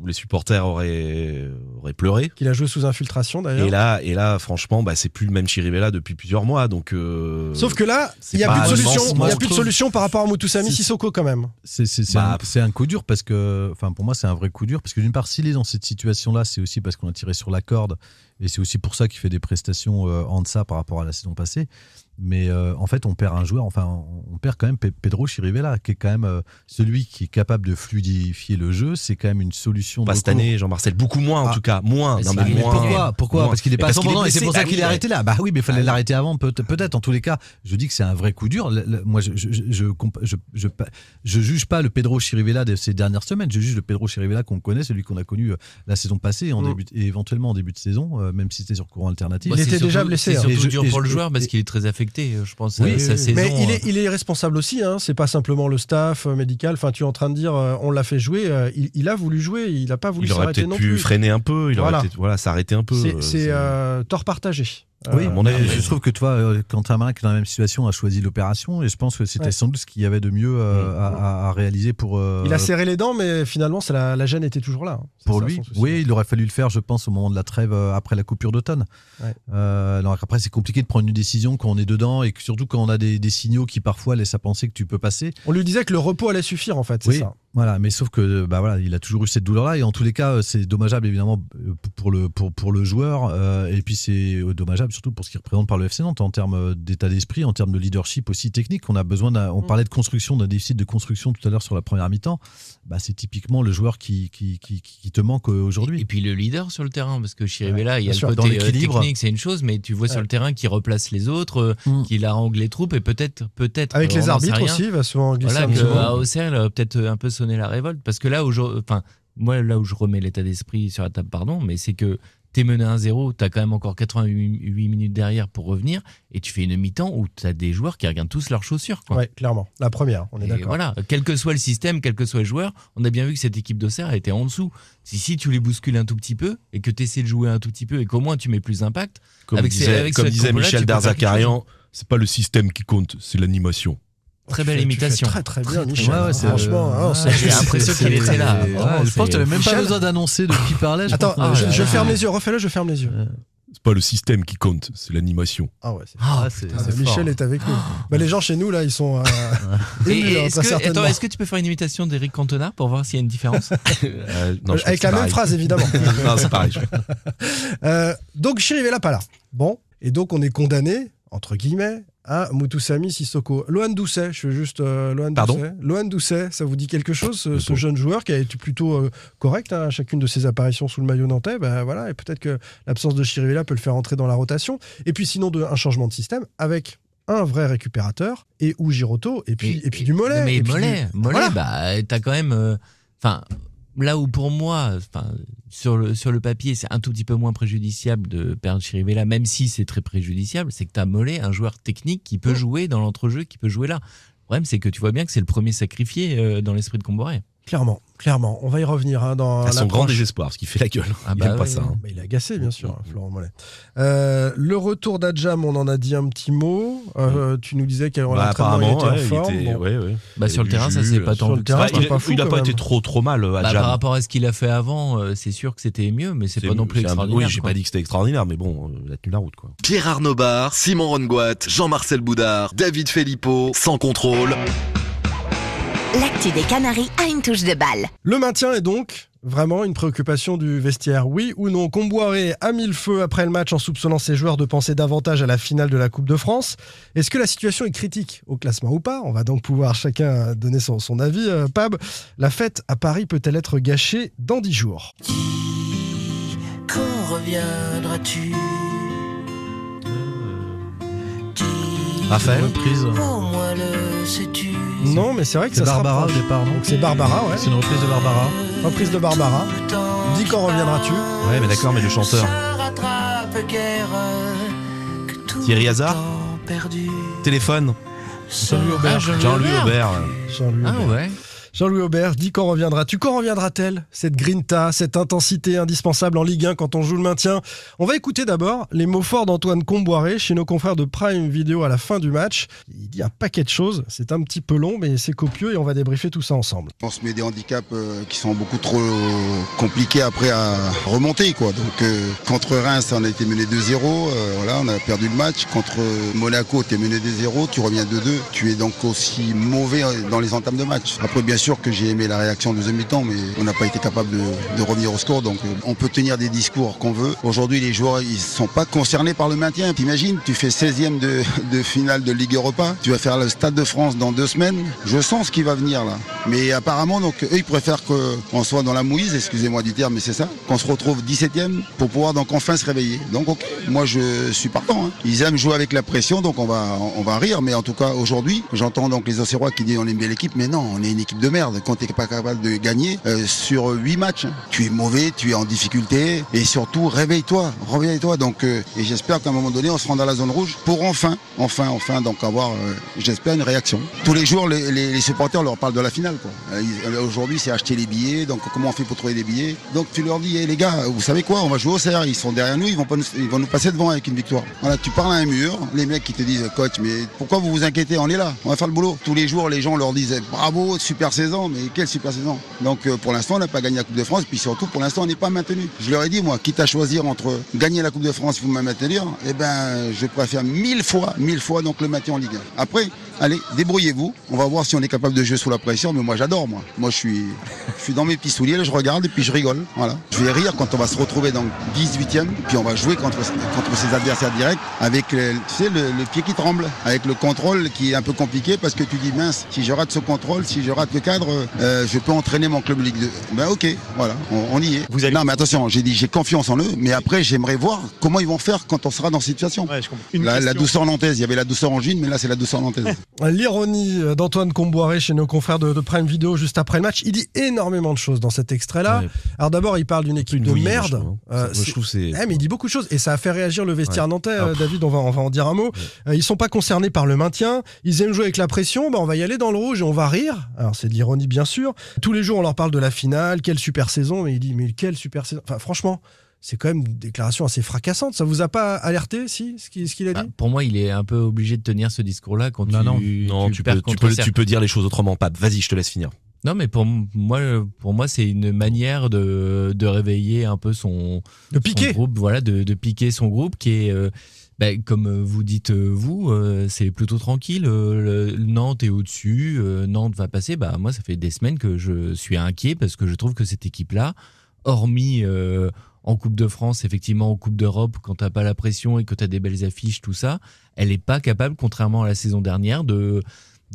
les supporters auraient, auraient pleuré. Qu'il a joué sous infiltration d'ailleurs. Et là, et là, franchement, bah, c'est plus le même Chirivella depuis plusieurs mois, donc. euh, Sauf que là, il n'y a plus de solution. Il a plus de solution par rapport à C'est- Sissoko quand même. C'est Bah, un, coup dur parce que, enfin, pour moi, c'est un vrai coup dur parce que d'une part, s'il est dans cette situation-là, c'est aussi parce qu'on a tiré sur la corde et c'est aussi pour ça qu'il fait des prestations euh, en deçà par rapport à la saison passée. Mais euh, en fait, on perd un joueur, enfin, on perd quand même Pe- Pedro Chirivella, qui est quand même euh, celui qui est capable de fluidifier le jeu. C'est quand même une solution. Pas cette année, Jean-Marcel. Beaucoup moins, en Ah. tout cas. Moins. Mais Non, c'est- mais mais moins. Pourquoi Pourquoi Moins. Parce qu'il est pas à parce qu'il est 100%, et c'est pour ça Ah qu'il est arrêté là. Bah oui, mais il fallait Ah l'arrêter avant, peut- peut-être. En tous les cas, je dis que c'est un vrai coup dur. Moi, je je, juge pas le Pedro Chirivella de ces dernières semaines. Je juge le Pedro Chirivella qu'on connaît, celui qu'on a connu euh, la saison passée en Mm. début, et éventuellement en début de saison, euh, même si c'était sur courant alternatif. Il Bah, était c'est déjà blessé, C'est hein. surtout Et dur et pour le joueur parce et- qu'il est très affecté, je pense. À sa saison. Mais il est, euh, il est responsable aussi, hein. c'est pas simplement le staff euh, médical. Enfin, tu es en train de dire, on l'a fait jouer, il, il a voulu jouer, il a pas voulu Il aurait s'arrêter peut-être non pu plus. freiner un peu. Il Voilà. aurait peut-être voilà, s'arrêter un peu. C'est- euh, euh, tort partagé. Oui, Euh, à mon avis, je oui. trouve que toi, euh, Quentin Marin, qui est dans la même situation, a choisi l'opération et je pense que c'était Ouais. sans doute ce qu'il y avait de mieux euh, Mm. à, réaliser pour. euh, il a serré les dents, mais finalement, c'est la, la gêne était toujours là. hein. Pour ça, lui, oui, il aurait fallu le faire, je pense, au moment de la trêve après la coupure d'automne. Ouais. Euh, alors après, c'est compliqué de prendre une décision quand on est dedans et que surtout quand on a des, des signaux qui parfois laissent à penser que tu peux passer. On lui disait que le repos allait suffire, en fait, c'est Oui, ça. voilà, mais sauf que bah voilà, il a toujours eu cette douleur-là et en tous les cas, c'est dommageable évidemment pour le pour, pour le joueur euh, et puis c'est dommageable surtout pour ce qu'il représente par le FC Nantes en termes euh, d'état d'esprit, en termes de leadership aussi technique. On a besoin, d'un- on Mm. parlait de construction, d'un déficit de construction tout à l'heure sur la première mi-temps. Bah, c'est typiquement le joueur qui qui, qui, qui te manque euh, aujourd'hui. Et puis le leader sur le terrain, parce que Chirivella, il y a le sûr, côté euh, l'équilibre. technique, c'est une chose, mais tu vois sur le terrain qui replace les autres, Mm. qui harangue les troupes et peut-être, peut-être. Avec les arbitres aussi, il va souvent glisser Voilà, que à Auxerre, peut-être un peu sonné la révolte. Parce que là, aujourd'hui, enfin, moi, là où je remets l'état d'esprit sur la table, pardon, mais c'est que t'es mené 1-0, t'as quand même encore 88 minutes derrière pour revenir, et tu fais une mi-temps où t'as des joueurs qui regardent tous leurs chaussures. Quoi. Ouais, clairement. La première, on est d'accord. voilà, quel que soit le système, quel que soit le joueur, on a bien vu que cette équipe d'Auxerre était en dessous. Si, si tu les bouscules un tout petit peu et que tu essaies de jouer un tout petit peu et qu'au moins tu mets plus d'impact, Comme avec ces- disait, avec comme disait Michel Darzakarian, c'est pas le système qui compte, c'est l'animation. Très Tu belle tu imitation. Très très bien, Michel. Ouais, ouais, c'est- Franchement, euh, hein, J'ai l'impression qu'il était là. ouais, je pense que c'est- t'avais même pas Michel- besoin d'annoncer de qui parlait. Attends. Ah je, là je là. ferme les yeux, refais-le, je ferme les yeux. C'est pas le système qui compte, c'est l'animation. Ah ouais, c'est Ah, Ah, Ah, Michel fort. est avec nous. Bah, les gens chez nous, là, ils sont. euh, hein, est-ce que, attends, est-ce que tu peux faire une imitation d'Eric Cantona pour voir s'il y a une différence Euh, non, Avec la même phrase, évidemment. non, c'est pareil. Donc Chirivella pas là. Bon, et donc on est condamné, entre guillemets, à Mutusami Sissoko. Lohan Doucet, je fais juste euh, Pardon Doucet. Ça vous dit quelque chose, ce, jeune joueur qui a été plutôt euh, correct hein, à chacune de ses apparitions sous le maillot nantais? Ben voilà, et peut-être que l'absence de Chirivella peut le faire entrer dans la rotation. Et puis sinon, de, un changement de système avec un vrai récupérateur et ou Giroto et puis, et, puis du mollet. Mais et puis mollet, du- mollet, Voilà. bah, t'as quand même. euh, là où pour moi, enfin, sur le, sur le papier, c'est un tout petit peu moins préjudiciable de perdre Chirivella, même si c'est très préjudiciable, c'est que t'as mollet, un joueur technique qui peut Mm. jouer dans l'entrejeu, qui peut jouer là. Le problème, c'est que tu vois bien que c'est le premier sacrifié euh, dans l'esprit de Comboré. Clairement, clairement. On va y revenir hein, dans À son grand désespoir, parce qu'il fait la gueule. Ah il bah aime pas ça. hein. Bah, il est agacé, bien sûr, Florent Mollet. Euh, le retour d'Adjam, on en a dit un petit mot. Euh, Tu nous disais qu'à Bah, l'entraînement, il apparemment, était en ouais, forme. était- Bon. ouais, ouais. Bah, sur le terrain, du ça jus, s'est pas euh, tant sur le terrain, Bah, il pas fou, il a pas été trop trop mal, Adjam. par rapport à ce qu'il a fait avant, euh, c'est sûr que c'était mieux, mais c'est pas non plus extraordinaire. Oui, j'ai pas dit que c'était extraordinaire, mais bon, il a tenu la route, quoi. Pierre Arnaud Bar, Simon Rongoat, Jean-Marcel Boudard, David Filippo, sans contrôle. L'actu des Canaries a une touche de balle. Le maintien est donc vraiment une préoccupation du vestiaire. Oui ou non Comboiré a mis le feu après le match en soupçonnant ses joueurs de penser davantage à la finale de la Coupe de France. Est-ce que la situation est critique au classement ou pas? On va donc pouvoir chacun donner son, son avis. Euh, Pab, la fête à Paris peut-elle être gâchée dans 10 jours? Quand reviendras-tu? Raphaël Reprise. Au moins le sais-tu Non, mais c'est vrai que C'est ça se Barbara au rapproche. départ, non Donc c'est Barbara, ouais. C'est une reprise de Barbara. Reprise de Barbara. Dis quand reviendras-tu Ouais, mais d'accord, mais le chanteur. Thierry Hazard perdu. Téléphone. Jean-Louis Aubert. Jean-Louis Jean-Louis Aubert. Aubert. Jean-Louis Ah ouais. Jean-Louis Aubert, dis quand reviendras-tu Quand reviendra-t-elle Cette grinta, cette intensité indispensable en Ligue 1 quand on joue le maintien? On va écouter d'abord les mots forts d'Antoine Comboiré chez nos confrères de Prime Video à la fin du match. Il dit un paquet de choses, c'est un petit peu long mais c'est copieux et on va débriefer tout ça ensemble. On se met des handicaps euh, qui sont beaucoup trop compliqués après à remonter. Quoi. Donc euh, contre Reims, on a été mené 2-0. euh, voilà, on a perdu le match. Contre Monaco, tu es mené 2-0, tu reviens 2-2. Tu es donc aussi mauvais dans les entames de match. Après, bien sûr, que j'ai aimé la réaction de deuxième mi-temps, mais on n'a pas été capable de, revenir au score. Donc euh, on peut tenir des discours qu'on veut. Aujourd'hui, les joueurs, ils sont pas concernés par le maintien. T'imagines, tu fais 16e de, finale de Ligue Europa, tu vas faire le Stade de France dans deux semaines. Je sens ce qui va venir là. Mais apparemment, donc eux, ils préfèrent qu'on soit dans la mouise, excusez-moi du terme, mais c'est ça, qu'on se retrouve 17e pour pouvoir donc enfin se réveiller. Donc moi je suis partant. hein. Ils aiment jouer avec la pression, donc on va, on va rire. Mais en tout cas, aujourd'hui, j'entends donc les Océrois qui disent on aime bien l'équipe, mais non, on est une équipe de merde. Quand tu n'es pas capable de gagner euh, sur 8 matchs, tu es mauvais, tu es en difficulté, et surtout réveille-toi, réveille-toi. Donc, euh, et j'espère qu'à un moment donné, on se rend dans la zone rouge pour enfin, enfin, enfin, donc avoir, euh, j'espère, une réaction. Tous les jours, les, supporters leur parlent de la finale. Aujourd'hui, c'est acheter les billets. Donc, comment on fait pour trouver des billets? Donc, tu leur dis, Eh, les gars, vous savez quoi? On va jouer au CR. Ils sont derrière nous, ils vont, pas nous, ils vont nous passer devant avec une victoire. Voilà, tu parles à un mur. Les mecs qui te disent, coach, mais pourquoi vous vous inquiétez? On est là, on va faire le boulot. Tous les jours, les gens leur disent, bravo, super saison. Mais quelle super saison Donc, euh, pour l'instant, on n'a pas gagné la Coupe de France. Puis surtout, pour l'instant, on n'est pas maintenu. Je leur ai dit, moi, quitte à choisir entre gagner la Coupe de France vous me maintenir, eh ben, je préfère mille fois, mille fois donc le maintien en Ligue 1. Après, allez, débrouillez-vous. On va voir si on est capable de jouer sous la pression. Mais moi, j'adore, moi. Moi, je suis, je suis dans mes petits souliers, là, je regarde et puis je rigole. Voilà. Je vais rire quand on va se retrouver dans le 18e, puis on va jouer contre, contre ses adversaires directs avec le, tu sais, le, le pied qui tremble, avec le contrôle qui est un peu compliqué parce que tu dis mince, si je rate ce contrôle, si je rate le cadre, euh, je peux entraîner mon club Ligue 2. Ben ok, voilà, on, on y est. Non mais attention, j'ai dit j'ai confiance en eux, mais après j'aimerais voir comment ils vont faire quand on sera dans cette situation. la, la douceur nantaise, il y avait la douceur angine, mais là c'est la douceur nantaise. L'ironie d'Antoine Comboiré chez nos confrères de, de Prime Video juste après le match. Il dit énormément de choses dans cet extrait-là. Ouais. Alors d'abord, il parle d'une équipe de bouillie, merde. je trouve. Euh, je trouve c'est- Eh, mais il dit beaucoup de choses et ça a fait réagir le vestiaire Ouais. nantais. Ah, David, on va, on va en dire un mot. Euh, ils sont pas concernés par le maintien. Ils aiment jouer avec la pression. Bah, on va y aller dans le rouge et on va rire. Alors c'est de l'ironie bien sûr. Tous les jours, on leur parle de la finale. Quelle super saison. Mais il dit mais quelle super saison. Enfin franchement. C'est quand même une déclaration assez fracassante. Ça vous a pas alerté, si, ce qu'il a dit? Bah, pour moi, il est un peu obligé de tenir ce discours-là quand Non, tu, non, non, tu, perds peux, tu, contre peux, tu peux dire les choses autrement, Pape. Vas-y, je te laisse finir. Non, mais pour moi, pour moi, c'est une manière de, de réveiller un peu son, De piquer. son groupe, voilà, de, de piquer son groupe qui est, euh, ben, comme vous dites euh, vous, euh, c'est plutôt tranquille. euh, le- Nantes est au-dessus, euh, Nantes va passer. Bah moi, ça fait des semaines que je suis inquiet parce que je trouve que cette équipe-là, hormis euh, en Coupe de France, effectivement en Coupe d'Europe, quand t'as pas la pression et que t'as des belles affiches, tout ça, elle est pas capable, contrairement à la saison dernière, de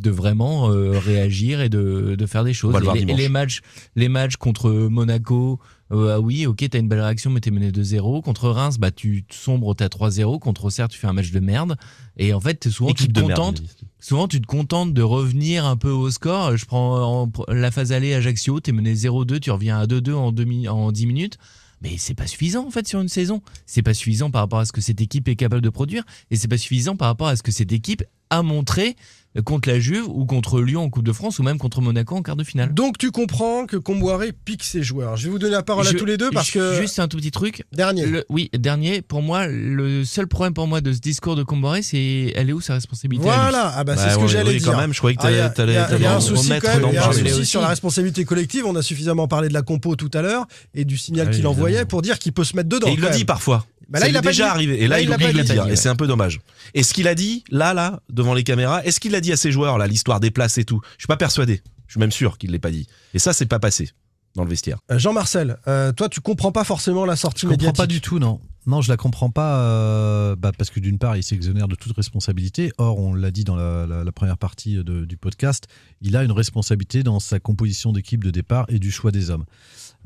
de vraiment euh, réagir et de, de faire des choses. Et les, et dimanche. les matchs, les matchs contre Monaco, euh, ah oui, ok, t'as une belle réaction, mais t'es mené 2-0. Contre Reims, bah tu sombres, t'as 3-0. Contre Auxerre, tu fais un match de merde. Et en fait, souvent, Équipe tu te merde, contentes. Souvent, tu te contentes de revenir un peu au score. Je prends en- la phase aller Ajaccio, t'es mené 0-2, tu reviens à 2-2 en, demi, en 10 minutes. Mais c'est pas suffisant en fait sur une saison. C'est pas suffisant par rapport à ce que cette équipe est capable de produire et c'est pas suffisant par rapport à ce que cette équipe a montré contre la Juve ou contre Lyon en Coupe de France ou même contre Monaco en quart de finale. Donc tu comprends que Comboiré pique ses joueurs. Je vais vous donner la parole à tous les deux parce que Juste un tout petit truc. Dernier. Le- oui, dernier. Pour moi, le seul problème pour moi de ce discours de Comboré, c'est elle est où sa responsabilité Voilà, ah bah, c'est Bah, ce que j'allais oui, dire. quand même, je croyais que Ah, a- t'allais- il y a- t'allais Il y a un en souci quand même, il y a un le souci sur la responsabilité collective. On a suffisamment parlé de la compo tout à l'heure et du signal qu'il envoyait pour dire qu'il peut se mettre dedans. Et il le dit parfois. Bah là, il a déjà dit. arrivé. Et là, Là, il, oublie pas de le dit. dire. Ouais. Et c'est un peu dommage. Et ce qu'il a dit, là, là, devant les caméras, est-ce qu'il dit à ses joueurs, là, l'histoire des places et tout Je suis pas persuadé. Je suis même sûr qu'il l'ait pas dit. Et ça, c'est pas passé dans le vestiaire. Euh, Jean-Marcel, euh, toi tu comprends pas forcément la sortie Je comprends médiatique. pas du tout, non. Non, je la comprends pas euh, bah, parce que d'une part, il s'exonère de toute responsabilité. Or, on l'a dit dans la, la- la première partie de- du podcast, il a une responsabilité dans sa composition d'équipe de départ et du choix des hommes.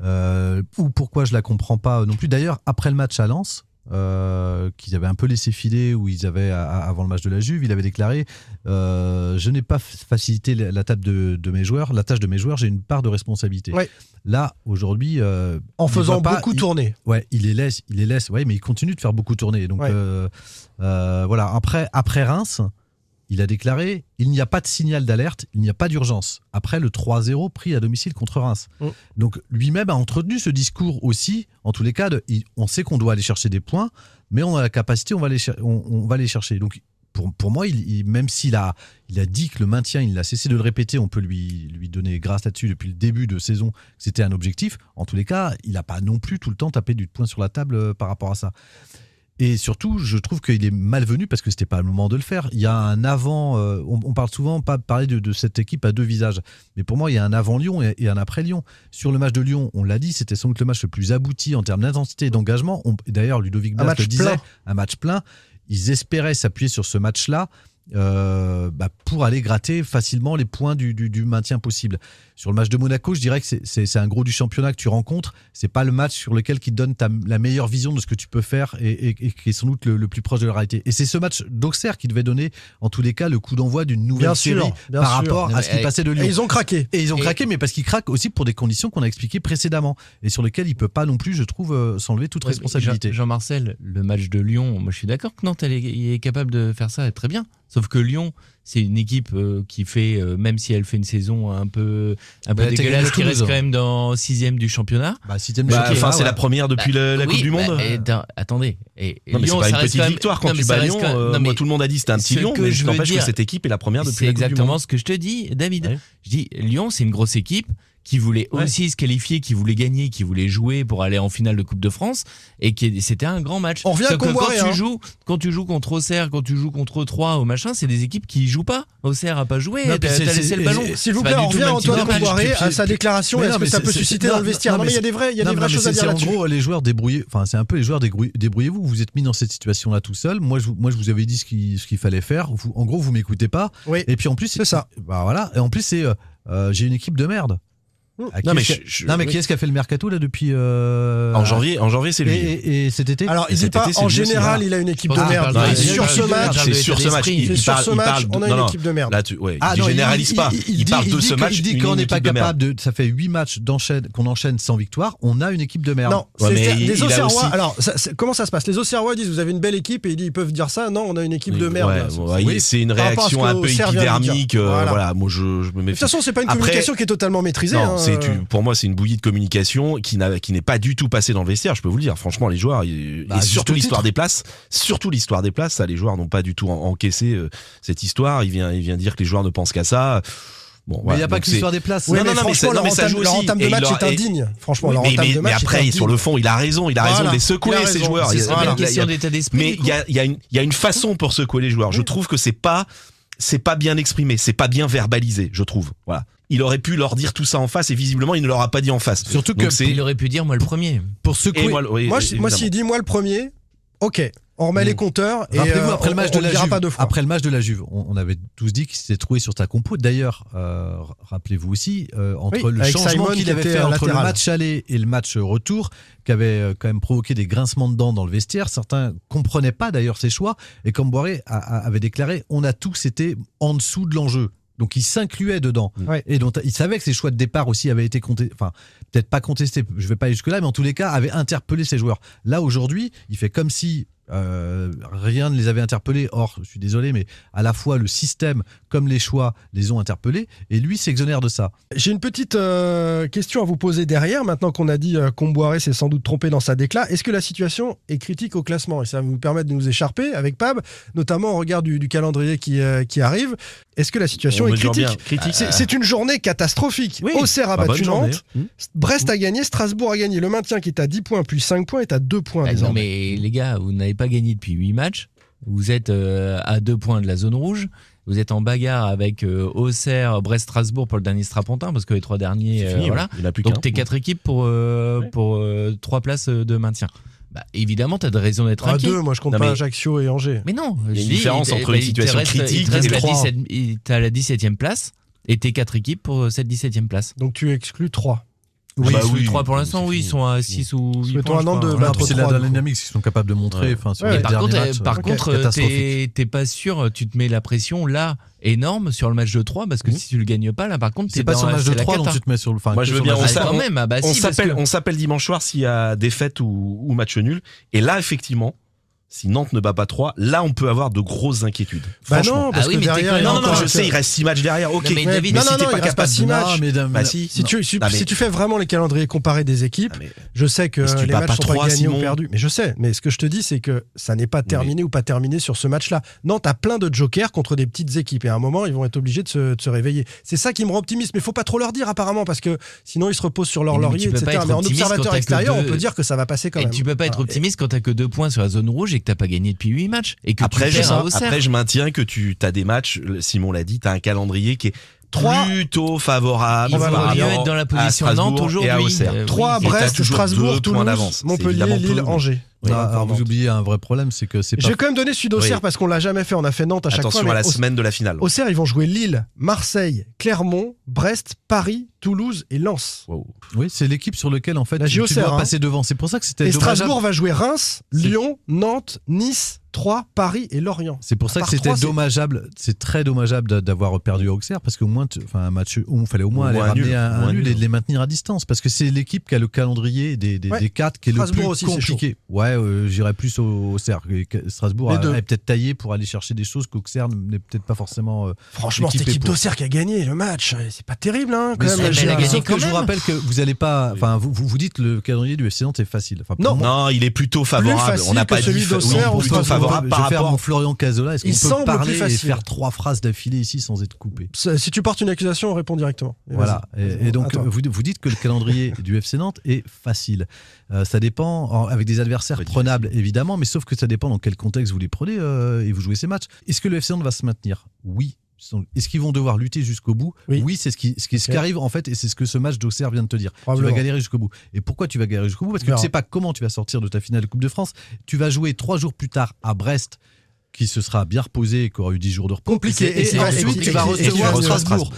Euh, ou pourquoi je la comprends pas non plus. D'ailleurs, après le match à Lens, euh, qu'ils avaient un peu laissé filer, où ils avaient avant le match de la Juve, il avait déclaré euh, je n'ai pas facilité la, table de, de mes joueurs, la tâche de mes joueurs, j'ai une part de responsabilité. Ouais. Là, aujourd'hui, euh, En faisant pas- beaucoup il- tourner. Ouais, il les laisse, il les laisse. Ouais, mais il continue de faire beaucoup tourner. Donc Ouais. voilà. Après, après Reims, il a déclaré il n'y a pas de signal d'alerte, il n'y a pas d'urgence. Après le 3-0 pris à domicile contre Reims. Mm. Donc lui-même a entretenu ce discours aussi. En tous les cas, de- on sait qu'on doit aller chercher des points, mais on a la capacité, on va les, on, on va les chercher. Donc pour, pour moi, il, il- même s'il a, il a dit que le maintien, il a cessé de le répéter, on peut lui, lui donner grâce là-dessus depuis le début de saison, que c'était un objectif. En tous les cas, il n'a pas non plus tout le temps tapé du poing sur la table euh, par rapport à ça. Et surtout, je trouve qu'il est malvenu parce que c'était pas le moment de le faire. Il y a un avant. Euh, on, parle souvent pas parler de, cette équipe à deux visages, mais pour moi, il y a un avant Lyon et, un après Lyon. Sur le match de Lyon, on l'a dit, c'était sans doute le match le plus abouti en termes d'intensité et d'engagement. D'ailleurs, Ludovic Blas le disait, un match plein. Ils espéraient s'appuyer sur ce match-là. Euh, bah, pour aller gratter facilement les points du maintien possible sur le match de Monaco, je dirais que c'est un gros du championnat que tu rencontres. C'est pas le match sur lequel qui te donne ta, la meilleure vision de ce que tu peux faire et, qui est sans doute le, plus proche de la réalité. Et c'est ce match d'Auxerre qui devait donner, en tous les cas, le coup d'envoi d'une nouvelle bien série par rapport à ce qui passait de Lyon. Et ils ont craqué. Et ils ont craqué, mais parce qu'ils craquent aussi pour des conditions qu'on a expliquées précédemment et sur lesquelles il peut pas non plus, je trouve, euh, s'enlever toute responsabilité. Jean-Marcel, le match de Lyon, moi je suis d'accord que Nantes est capable de faire ça très bien. Sauf que Lyon, c'est une équipe euh, qui fait, euh, même si elle fait une saison un peu, un peu bah, dégueulasse, qui reste quand même dans sixième du championnat. Bah, sixième bah, championnat. Enfin, c'est la première depuis bah, la, Coupe du bah, Monde. Et, attendez. Et, non, mais Lyon, pas une petite victoire quand non, tu bats Lyon. Euh, non, moi, tout le monde a dit c'était un petit Lyon, mais je n'empêche que cette équipe est la première depuis la Coupe du Monde. C'est exactement ce que je te dis, David. Je dis, Lyon, c'est une grosse équipe qui voulait aussi se qualifier, qui voulait gagner, qui voulait jouer pour aller en finale de Coupe de France, et qui c'était un grand match. On revient à Quand tu hein. joues, quand tu joues contre Auxerre, quand tu joues contre Troyes ou machin, c'est des équipes qui jouent pas. Auxerre a pas joué. T'as laissé le ballon. S'il vous plaît, on revient Antoine Comboiré à sa déclaration. Est-ce que ça peut susciter dans le vestiaire Non, mais il y a des vraies, il y a des vraies choses à dire. En gros, les joueurs débrouillés. Enfin, c'est un peu les joueurs débrouillez-vous. Vous êtes mis dans cette situation-là tout seul. Moi, je, moi, je vous avais dit ce qu'il fallait faire. Vous, en gros, vous m'écoutez pas. Oui. Et puis en plus, c'est ça. Bah voilà. Et en plus, c'est euh, euh j'ai une équipe de merde. Oh. Non mais, qui est-ce qui a fait le mercato là depuis euh... en janvier en janvier c'est lui. Et, et, cet été alors il dit pas en général il a une équipe de merde. sur ce match sur ce match. il parle on a une équipe de merde. Tu ah, il généralise pas. il, parle de ce match il dit qu'on n'est pas capable de ça fait 8 matchs d'enchaîne qu'on enchaîne sans victoire. On a une équipe de merde. Non les Auxerrois alors comment ça se passe? Les Auxerrois disent vous avez une belle équipe et ils peuvent dire ça. Non on a une équipe de merde. c'est une réaction un peu épidermique euh, voilà. moi je me de toute façon c'est pas une communication qui est totalement maîtrisée pour moi c'est une bouillie de communication qui n'est pas du tout passée dans le vestiaire. Je peux vous le dire. Franchement, les joueurs et, bah, surtout l'histoire des places, surtout l'histoire des places, ça les joueurs n'ont pas du tout encaissé euh, cette histoire. Il vient dire que les joueurs ne pensent qu'à ça. Bon, mais il n'y a pas que l'histoire des places. Non, mais non, franchement, mais non, mais ça joue aussi. de match est indigne. Franchement, oui, mais, après, sur le fond, il a raison. Il a raison de les secouer, ces joueurs. C'est voilà. une question d'état. Mais il y a, une façon pour secouer les joueurs. Je trouve que c'est pas, c'est pas bien exprimé. C'est pas bien verbalisé, je trouve. Voilà il aurait pu leur dire tout ça en face et visiblement il ne leur a pas dit en face. Surtout Donc que il aurait pu dire moi le premier. Pour secouer. Moi, oui, moi, moi s'il dit moi le premier, ok. On remet mm. les compteurs et euh, après, le match de la Juve, pas deux fois. après le match de la Juve, on, avait tous dit qu'il s'était trouvé sur ta compo. D'ailleurs, euh, rappelez-vous aussi euh, entre le changement qu'il avait fait entre le match aller et le match retour, qui avait euh, quand même provoqué des grincements de dents dans le vestiaire. Certains comprenaient pas d'ailleurs ses choix et comme Boiré avait déclaré, on a tous été en dessous de l'enjeu. Donc il s'incluait dedans. Mm. Et donc il savait que ses choix de départ aussi avaient été contestés, enfin peut-être pas contestés, je ne vais pas aller jusque-là, mais en tous les cas avaient interpellé ses joueurs. Là aujourd'hui, il fait comme si euh, rien ne les avait interpellés. Or, je suis désolé, mais à la fois le système comme les choix les ont interpellés, et lui s'exonère de ça. J'ai une petite euh, question à vous poser derrière, maintenant qu'on a dit euh, Comboiré s'est sans doute trompé dans sa décla. Est-ce que la situation est critique au classement? Et ça va nous permettre de nous écharper avec Pab, notamment au regard du, calendrier euh, qui, arrive. Est-ce que la situation est critique? C'est une journée catastrophique. Oui. Auxerre a bah, battu Nantes. Hein. Brest a gagné, Strasbourg a gagné. Le maintien qui est à 10 points puis 5 points est à 2 points. Bah, non mais les gars, vous n'avez pas gagné depuis 8 matchs. Vous êtes euh, à deux points de la zone rouge. Vous êtes en bagarre avec euh, Auxerre, Brest, Strasbourg pour le dernier strapontin parce que les trois derniers, euh, fini, voilà. Donc t'es quatre équipes pour ouais. pour trois places de maintien. Bah, évidemment, tu as de raison d'être ah, inquiet. À deux, moi je compte pas mais... Ajaccio et Angers. Mais non, il différence entre les situations critiques et les 3. La 17e place et tes quatre équipes pour cette 17e place. Donc tu exclus 3. Oui, bah, oui, 3 pour l'instant, oui, ils sont à 6 ou 8 points. un an de C'est la dynamique, ils sont capables de montrer. Ouais. Par contre, matchs, euh, par contre euh, t'es pas sûr, euh, tu te mets la pression là énorme sur le match de 3 parce que mhm. si tu le gagnes pas là par contre c'est pas sur le match de 3 dont tu te mets sur le enfin, moi je veux bien on ah bah s'appelle on s'appelle dimanche soir s'il y a défaite ou match nul et là effectivement si Nantes ne bat pas 3, là on peut avoir de grosses inquiétudes. Bah non, parce ah que non, non, je sais, il reste 6 matchs derrière. OK. Mais, David, mais non, si t'es pas capable 6 matchs, si, tu, si, tu fais vraiment les calendriers comparés des équipes, je sais que les matchs sont 3, pas gagnés ou perdus, mais je sais, mais ce que je te dis c'est que ça n'est pas terminé ou pas terminé sur ce match-là. Nantes a plein de jokers contre des petites équipes et à un moment ils vont être obligés de se, réveiller. C'est ça qui me rend optimiste, mais il ne faut pas trop leur dire apparemment parce que sinon ils se reposent sur leur laurier etc. Mais en observateur extérieur, on peut dire que ça va passer quand même. Tu ne peux pas être ah, optimiste quand t'as que deux points sur la zone rouge et que t'as pas gagné depuis 8 matchs et que Après, tu je, perds à Auxerre. après, je maintiens que tu as des matchs, Simon l'a dit, tu as un calendrier qui est Trois. plutôt favorable. Il vaut par mieux être dans la à position Nantes aujourd'hui. Et à Auxerre. Euh, oui. 3 Et t'as Brest, toujours Strasbourg, Toulouse, Montpellier, Lille, Angers. Ah, Voilà, alors, vous oubliez un vrai problème, c'est que c'est Je pas. vais quand même donner celui d'Auxerre Oui. parce qu'on l'a jamais fait. On a fait Nantes à chaque Attention fois. à mais la semaine de la finale. Auxerre, ils vont jouer Lille, Marseille, Clermont, Brest, Paris, Toulouse et Lens. Oui, c'est l'équipe sur laquelle en fait La tu, tu dois hein. passer devant. C'est pour ça que c'était Et. Strasbourg va jouer Reims, Lyon, Nantes, Nice, Troyes, Paris et Lorient. C'est pour ça que c'était dommageable, c'est très dommageable d'a- d'avoir perdu à Auxerre parce qu'au moins, enfin un match, où il fallait au moins Au aller ramener un, nul et de les maintenir à distance parce que c'est l'équipe qui a le calendrier des, des, Ouais. des quatre qui est le Strasbourg plus compliqué. Ouais, euh, j'irais plus au, Auxerre. Strasbourg est peut-être taillé pour aller chercher des choses qu'Auxerre n'est peut-être pas forcément. euh, Franchement, cette équipe d'Auxerre qui a gagné le match, euh, c'est pas terrible, hein, quand Mais même. je vous rappelle que vous allez pas. Enfin, vous, vous vous dites le calendrier du FC Nantes est facile. Non. Non, il est plutôt favorable. facile On n'a que pas celui dit plutôt favorable je par vais faire rapport. mon Florian Cazola. Est-ce Il qu'on peut parler et faire trois phrases d'affilée ici sans être coupé? Si tu portes une accusation, on répond directement. Et Voilà. Et, et donc, vous, vous dites que le calendrier du FC Nantes est facile. Euh, ça dépend, en- avec des adversaires prenables, évidemment, mais sauf que ça dépend dans quel contexte vous les prenez euh, et vous jouez ces matchs. Est-ce que le FC Nantes va se maintenir? Oui. Est-ce qu'ils vont devoir lutter jusqu'au bout Oui. c'est ce qui, ce qui, ce qui arrive en fait, et c'est ce que ce match d'Auxerre vient de te dire. Tu vas galérer jusqu'au bout. Et pourquoi tu vas galérer jusqu'au bout? Parce que tu ne sais pas comment tu vas sortir de ta finale de Coupe de France. Tu vas jouer trois jours plus tard à Brest qui se sera bien reposé et qui aura eu 10 jours de repos. Compliqué. Et, Et- et- ensuite, tu vas recevoir Strasbourg.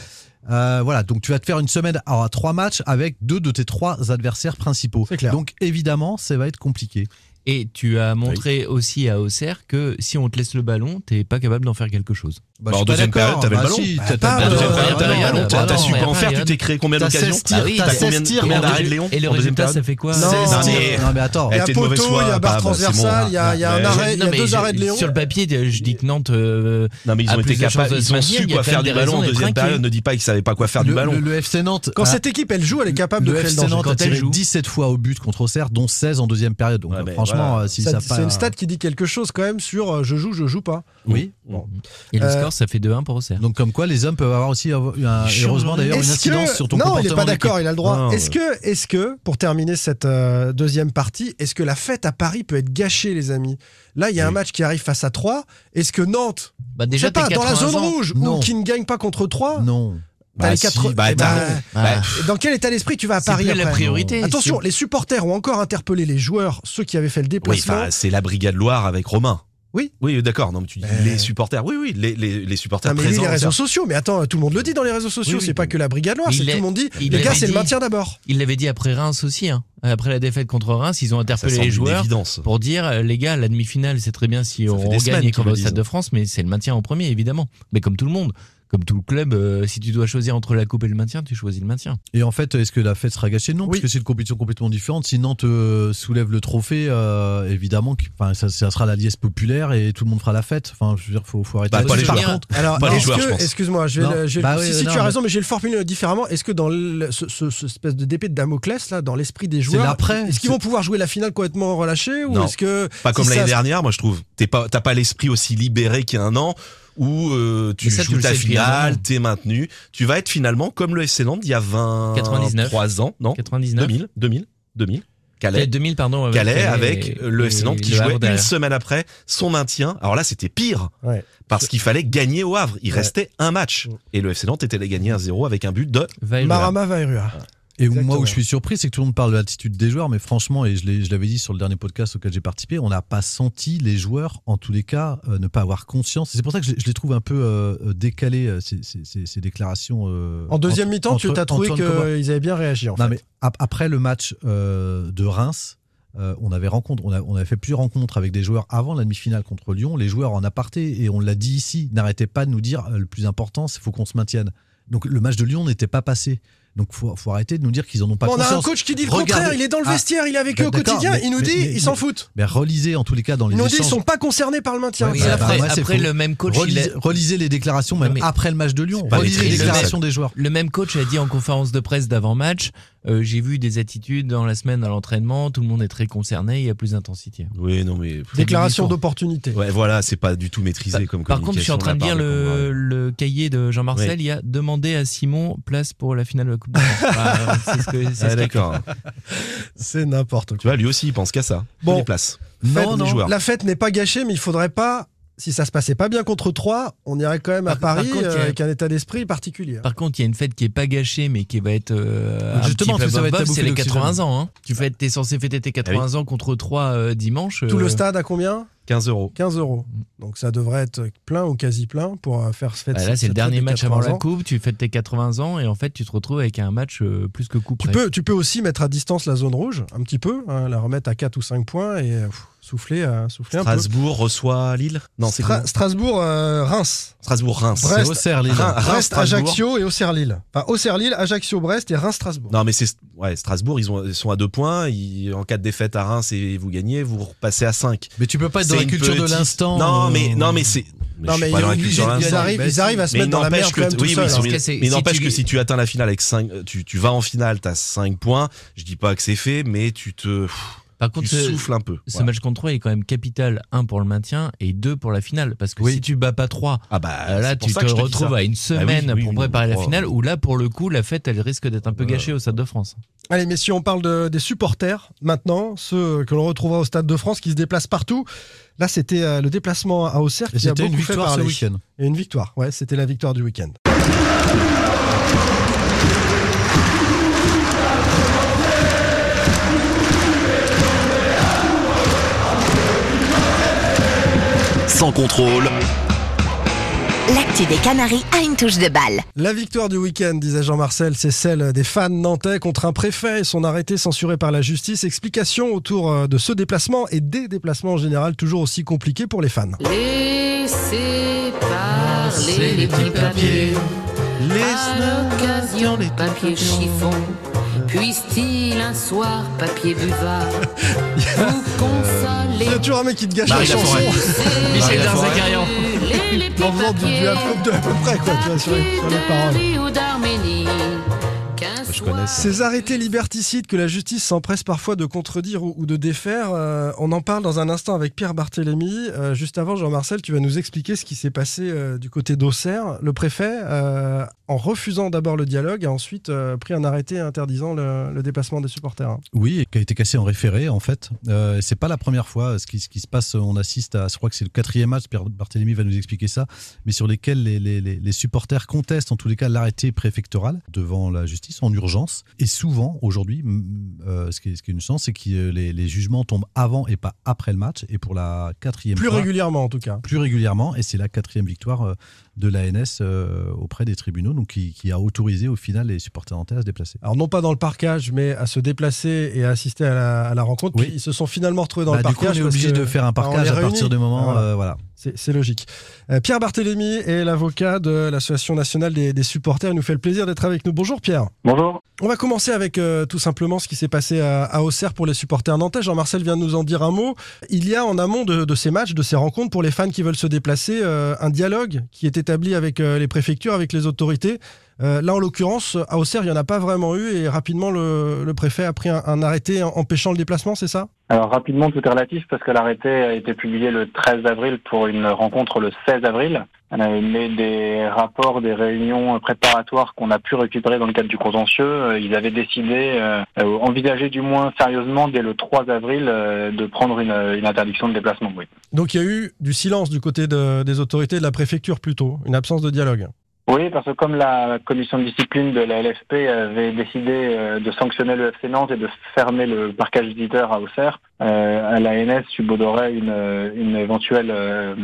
Euh, voilà, donc tu vas te faire une semaine à trois matchs avec deux de tes trois adversaires principaux. C'est clair. Donc évidemment, ça va être compliqué. Et tu as montré aussi à Auxerre que si on te laisse le ballon, t'es pas capable d'en faire quelque chose. Bah, Bah, en deuxième période, t'avais le Bah, ballon. si, Bah, t'as- euh, Deuxième Euh, période, t'avais le ballon. T'as su quoi en faire Tu t'es créé combien d'occasions 16 tirs, T'as combien 16 de- tirs, combien mais d'arrêts de Léon Et le en deuxième résultat, période ça fait quoi Non, 16 non, tirs. Non mais attends. Il y a poteau, il y a barre transversale, il y a, il y a un Mais- arrêt, il y a Non, mais deux arrêts de Léon. Sur le papier, je dis que Nantes. euh, Non mais ils ont été capables, de ils ont su quoi faire du des ballon en deuxième période. Ne dis pas qu'ils savaient pas quoi faire du Le, ballon. le- le FC Nantes. Quand cette équipe, elle joue, elle est capable le de créer le FC danger. Nantes a Quand elle tiré joue. 17 fois au but contre Auxerre, dont 16 en deuxième période. Euh, mais franchement, euh, si Ça- ça, C'est une stat qui dit quelque chose quand même sur euh, je joue, je joue pas. Oui. Et le Euh, score, ça fait 2-1 pour Auxerre. Donc comme quoi, les hommes peuvent avoir aussi un- heureusement d'ailleurs une Est-ce incidence que- sur ton non, comportement. il est pas d'accord, il a le droit. Non, est-ce que, est-ce que, pour terminer cette euh, deuxième partie, est-ce que la fête à Paris peut être gâchée, les amis? Là, il y a un match qui arrive face à 3. Est-ce que Nantes, Bah déjà, pas, dans la 80 zone ans. rouge, Non. ou qui ne gagne pas contre 3 Non. Bah si, quatre- bah. Dans quel état d'esprit tu vas à Paris après la priorité. Attention, les supporters ont encore interpellé les joueurs, ceux qui avaient fait le Oui, déplacement. enfin, c'est la Brigade Loire avec Romain. Oui. Oui, d'accord. Non, mais tu dis Euh. les supporters. Oui, oui, les, les, les supporters Ah, mais présents. les réseaux sociaux, mais attends, tout le monde le dit dans les réseaux sociaux, Oui, oui. c'est pas que la Brigade Noire, c'est tout le monde dit, les gars, c'est le maintien d'abord. Il l'avait dit après Reims aussi. hein. Après la défaite contre Reims, ils ont interpellé les joueurs pour dire euh, les gars, la demi-finale, c'est très bien si Ça on gagne va le au Stade de France, mais c'est le maintien en premier, évidemment. Mais comme tout le monde, comme tout le club, euh, si tu dois choisir entre la coupe et le maintien, tu choisis le maintien. Et en fait, est-ce que la fête sera gâchée? Non, Oui. parce que c'est une compétition complètement différente. Si Nantes euh, soulève le trophée, euh, évidemment, ça, ça sera la liesse populaire et tout le monde fera la fête. Enfin, je veux dire, faut, faut arrêter. Bah, pas les Par joueurs. contre, Alors, Pas les est-ce joueurs, que- je pense. excuse-moi, je vais, Non. le- je vais le- Bah si, oui, si non, tu as raison, mais je vais le formuler différemment. Est-ce que dans le- ce, ce- ce espèce de d'épée de Damoclès là, dans l'esprit des joueurs, l'après. est-ce qu'ils C'est- vont pouvoir jouer la finale complètement relâchée ou Non. est-ce que Pas comme si l'année ça- dernière, moi je trouve. T'es pas, t'as pas l'esprit aussi libéré qu'il y a un an où euh, tu ça, tu joues le ta finale, t'es maintenu. Tu vas être finalement comme le FC Nantes il y a 99. 23 ans, non? 99. 2000, 2000, 2000. Eh, Calais. 2000, pardon. avec Calais avec et- le FC Nantes qui jouait une derrière. semaine après son maintien. Alors là, c'était pire Ouais. parce qu'il fallait gagner au Havre. Il Ouais. restait un match Mm. et le FC Nantes était allé gagner 1-0 avec un but de Marama Vairua. Et moi où je suis surpris, c'est que tout le monde parle de l'attitude des joueurs, mais franchement, et je l'avais dit sur le dernier podcast auquel j'ai participé, on n'a pas senti les joueurs, en tous les cas, euh, ne pas avoir conscience. C'est pour ça que je, je les trouve un peu euh, décalés, euh, ces, ces- ces- ces déclarations. euh, En deuxième mi-temps, tu as trouvé qu'ils avaient bien réagi en Non, fait. mais ap- après le match de Reims, euh, on avait rencontre, on, a- on avait fait plusieurs rencontres avec des joueurs avant la demi-finale contre Lyon. Les joueurs en aparté et on l'a dit ici, n'arrêtaient pas de nous dire euh, le plus important, c'est faut qu'on se maintienne. Donc le match de Lyon n'était pas passé. Donc faut, faut arrêter de nous dire qu'ils en ont pas on a un coach qui dit le Regardez- contraire, il est dans le Ah, vestiaire, il est avec eux au d'accord, quotidien, mais- il nous mais- dit, mais- ils s'en foutent. Mais relisez en tous les cas dans les Ils nous disent, ils sont pas concernés par le maintien. Et bah, après, moi, après le même coach, relisez, a- relisez les déclarations même après le match de Lyon. Relisez les déclarations des joueurs. Le même coach a dit en conférence de presse d'avant-match euh, j'ai vu des attitudes dans la semaine à l'entraînement, tout le monde est très concerné, il y a plus d'intensité. Oui, non, mais. Déclaration d'opportunité. Ouais, voilà, c'est pas du tout maîtrisé comme Par contre, je suis en train de lire le, le cahier de Jean-Marcel. Il y a demandé à Simon place pour la finale de la Coupe de France. Voilà, c'est ce que- c'est Ah, d'accord. C'est n'importe quoi. Tu vois, lui aussi, il pense qu'à ça. Bon. Les places. Fête- les joueurs. La fête n'est pas gâchée, mais il faudrait pas. Si ça se passait pas bien contre 3, on irait quand même à Par- par Paris contre, a- euh, avec un état d'esprit particulier. Par contre, il y a une fête qui est pas gâchée, mais qui va être euh, un Justement, parce que ça va être c'est les d'oxygène. 80 ans. Hein. Tu fêtes, t'es censé fêter tes 80 ans contre 3 dimanche. Tout euh, le stade à combien? 15 euros. 15 euros. Donc ça devrait être plein ou quasi plein pour euh, faire ce fête. bah là, c'est le dernier match avant 80 la coupe. Tu fêtes tes 80 ans et en fait, tu te retrouves avec un match euh, plus que coup Tu peux, tu peux aussi mettre à distance la zone rouge, un petit peu, hein, la remettre à 4 ou 5 points et euh, pff, souffler, euh, souffler un peu. Strasbourg reçoit Lille Non, c'est Stra- Strasbourg, euh, Reims. Strasbourg-Reims. Brest, C'est Auxerre-Lille. Reims, Reims, Brest, Strasbourg. Ajaccio et Auxerre-Lille. Enfin, Auxerre-Lille, Ajaccio, Brest et Reims-Strasbourg. Non, mais c'est ouais, Strasbourg, ils, ont, ils sont à deux points. Ils- en cas de défaite à Reims et vous gagnez, vous repassez à 5. Mais tu peux pas être dans la culture de l'instant, Non, euh, mais non, mais c'est. Non, mais ils- arrivent- ils arrivent à se Mais mettre dans la merde que quand même oui, tout oui, seul, mais- hein. Si n'empêche tu- que si tu atteins la finale avec 5 tu, tu vas en finale, t'as 5 points. Je dis pas que c'est fait, mais tu te. Par contre, tu ce- souffles un peu. Ce Voilà. match contre 3 est quand même capital, un pour le maintien et deux pour la finale. Parce que Oui. si tu bats pas 3, Ah bah, là c'est pour tu te retrouves à une Ah oui, semaine oui, pour oui, préparer la finale où là pour le coup la fête elle risque d'être un peu gâchée au Stade de France. Allez, messieurs, on parle de- des supporters maintenant, ceux que l'on retrouvera au Stade de France qui se déplacent partout. Là, c'était euh, le déplacement à Auxerre Et qui a c'était une beaucoup fait victoire ce week-end. Et une victoire, ouais, c'était la victoire du week-end. Sans contrôle. L'actu des Canaries a une touche de balle. La victoire du week-end, disait Jean-Marcel, c'est celle des fans nantais contre un préfet et son arrêté censuré par la justice. Explication autour euh, de ce déplacement et des déplacements en général toujours aussi compliqués pour les fans. Laissez parler les petits papiers. Chiffon. Puisse-t-il un soir, papier buvard, vous consoler Il y a toujours un mec qui te gâche Marie la chanson. Michel. Darzacarian. En faisant du, du à, peu, de à peu près, quoi, tu vois, sur les, sur les paroles. Je. Ces arrêtés liberticides que la justice s'empresse parfois de contredire ou, de défaire, euh, on en parle dans un instant avec Pierre Barthélémy. Euh, juste avant, Jean-Marcel, tu vas nous expliquer ce qui s'est passé euh, du côté d'Auxerre. Le préfet, en refusant d'abord le dialogue, a ensuite pris un arrêté interdisant le, le déplacement des supporters. Oui, qui a été cassé en référé en fait. C'est pas la première fois. Ce qui, ce qui se passe, on assiste à, je crois que c'est le quatrième match. Pierre Barthélémy va nous expliquer ça, mais sur lesquels les, les- les- les supporters contestent en tous les cas l'arrêté préfectoral devant la justice en urgence. Et souvent aujourd'hui, euh, ce, qui est, ce qui est une chance, c'est que euh, les, les jugements tombent avant et pas après le match. Et pour la quatrième Plus fois, régulièrement, en tout cas. plus régulièrement, et c'est la quatrième victoire euh, de l'ANS euh, auprès des tribunaux, donc qui, qui a autorisé au final les supporters nantais à se déplacer. Alors, non pas dans le parcage, mais à se déplacer et à assister à la, à la rencontre. Oui. Puis, ils se sont finalement retrouvés dans Bah, le du coup, parcage. on est obligé que- de faire un parcage à partir du moment, voilà. euh, voilà. C'est logique. Euh, Pierre Barthélémy est l'avocat de l'Association nationale des, des supporters. Il nous fait le plaisir d'être avec nous. Bonjour Pierre. Bonjour. On va commencer avec euh, tout simplement ce qui s'est passé à, à Auxerre pour les supporters nantais. Jean-Marcel vient de nous en dire un mot. Il y a en amont de, de ces matchs, de ces rencontres, pour les fans qui veulent se déplacer, euh, un dialogue qui est établi avec euh, les préfectures, avec les autorités. Euh, là, en l'occurrence, à Auxerre, il n'y en a pas vraiment eu et rapidement, le, le préfet a pris un, un arrêté en- empêchant le déplacement, c'est ça? Alors rapidement, tout est relatif parce que l'arrêté a été publié le 13 avril pour une rencontre le 16 avril. Euh, mais des rapports, des réunions préparatoires qu'on a pu récupérer dans le cadre du contentieux, euh, ils avaient décidé, euh, euh, envisager du moins sérieusement dès le 3 avril euh, de prendre une, une interdiction de déplacement. Oui. Donc il y a eu du silence du côté de- des autorités de la préfecture plutôt, une absence de dialogue. Oui, parce que comme la commission de discipline de la LFP avait décidé euh, de sanctionner le FC Nantes et de fermer le parcage visiteur à Auxerre, euh, à l'ANS subodorait une, euh, une éventuelle euh,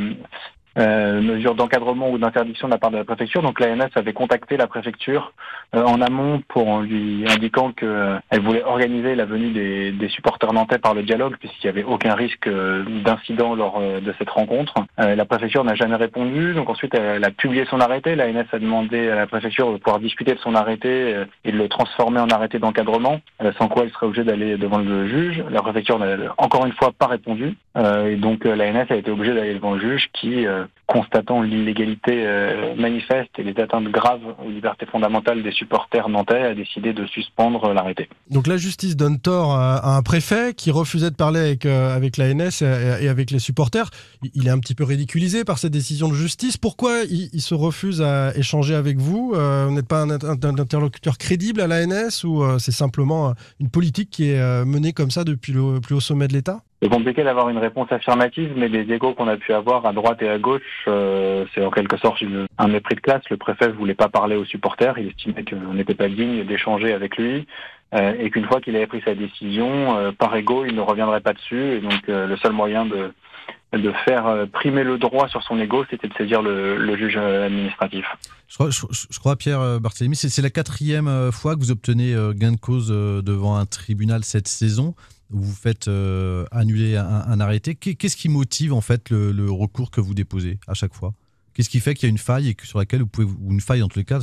euh, mesure d'encadrement ou d'interdiction de la part de la préfecture. Donc l'ANS avait contacté la préfecture euh, en amont pour lui indiquant qu'elle voulait organiser la venue des, des supporters nantais par le dialogue puisqu'il n'y avait aucun risque euh, d'incident lors euh, de cette rencontre. Euh, la préfecture n'a jamais répondu. Donc ensuite elle a publié son arrêté. L'ANS a demandé à la préfecture de pouvoir discuter de son arrêté euh, et de le transformer en arrêté d'encadrement, euh, sans quoi elle serait obligée d'aller devant le juge. La préfecture n'a encore une fois pas répondu. Euh, et donc euh, l'ANS a été obligée d'aller devant le juge qui, euh, constatant l'illégalité euh, manifeste et les atteintes graves aux libertés fondamentales des supporters nantais, a décidé de suspendre l'arrêté. Donc la justice donne tort à, un préfet qui refusait de parler avec, euh, avec l'ANS et, avec les supporters. Il- est un petit peu ridiculisé par cette décision de justice. Pourquoi il, il se refuse à échanger avec vous Euh, Vous n'êtes pas un, int- un interlocuteur crédible à l'ANS ou c'est simplement une politique qui est menée comme ça depuis le plus haut sommet de l'État? C'est compliqué d'avoir une réponse affirmative, mais des échos qu'on a pu avoir à droite et à gauche, euh, c'est en quelque sorte un mépris de classe. Le préfet voulait pas parler aux supporters, il estimait qu'on n'était pas digne d'échanger avec lui, euh, et qu'une fois qu'il avait pris sa décision, euh, par ego, il ne reviendrait pas dessus, et donc le seul moyen de faire primer le droit sur son ego, c'était de saisir le, juge administratif. Je crois, je, crois Pierre Barthélémy, c'est la quatrième fois que vous obtenez gain de cause devant un tribunal cette saison. Vous faites euh, annuler un, arrêté. Qu'est- Qu'est-ce qui motive en fait le, recours que vous déposez à chaque fois? Qu'est-ce qui fait qu'il y a une faille et que sur laquelle vous pouvez, ou une faille en tous les cas,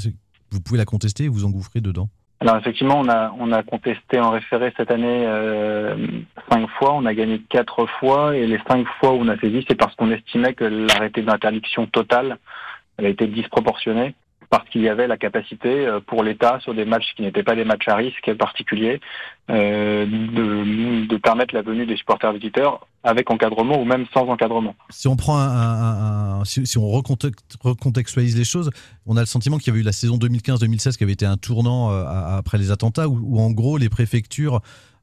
vous pouvez la contester et vous engouffrer dedans? Alors effectivement, on a on a contesté en référé cette année euh, cinq fois, on a gagné quatre fois. Et les cinq fois où on a saisi, c'est parce qu'on estimait que l'arrêté d'interdiction totale elle a été disproportionné parce qu'il y avait la capacité euh, pour l'État sur des matchs qui n'étaient pas des matchs à risque particulier euh, de, permettre la venue des supporters visiteurs avec encadrement ou même sans encadrement. Si on prend si, on recontext- recontextualise les choses, on a le sentiment qu'il y avait eu la saison 2015-2016 qui avait été un tournant euh, après les attentats, où, en gros les préfectures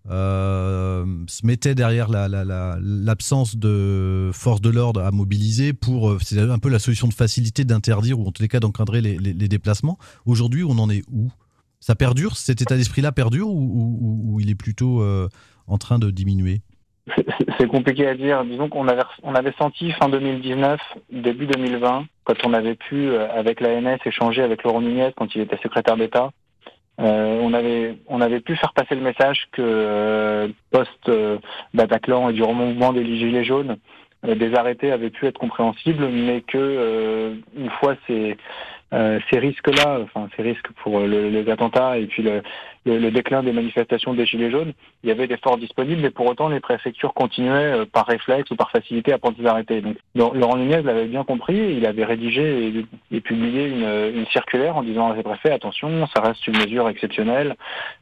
euh, se mettaient derrière la- la- la- l'absence de force de l'ordre à mobiliser pour, euh, c'est un peu la solution de facilité d'interdire ou en tous les cas d'encadrer les, déplacements. Aujourd'hui, on en est où? Ça perdure? Cet état d'esprit-là perdure ou, il est plutôt euh, en train de diminuer? C'est- compliqué à dire. Disons qu'on avait, avait senti fin 2019, début 2020, quand on avait pu, avec l'ANS, échanger avec Laurent Nunez quand il était secrétaire d'État. Euh, on avait on avait pu faire passer le message que euh, post euh, Bataclan et du remouvement des gilets jaunes, euh, des arrêtés avaient pu être compréhensibles, mais que une fois ces euh, ces risques-là, enfin ces risques pour le- les attentats et puis le, le, le déclin des manifestations des gilets jaunes, il y avait des forces disponibles, mais pour autant les préfectures continuaient euh, par réflexe ou par facilité à prendre ces arrêtés. Donc Laurent Nunez l'avait bien compris, il avait rédigé et, publié une, une circulaire en disant à ses préfets attention, ça reste une mesure exceptionnelle,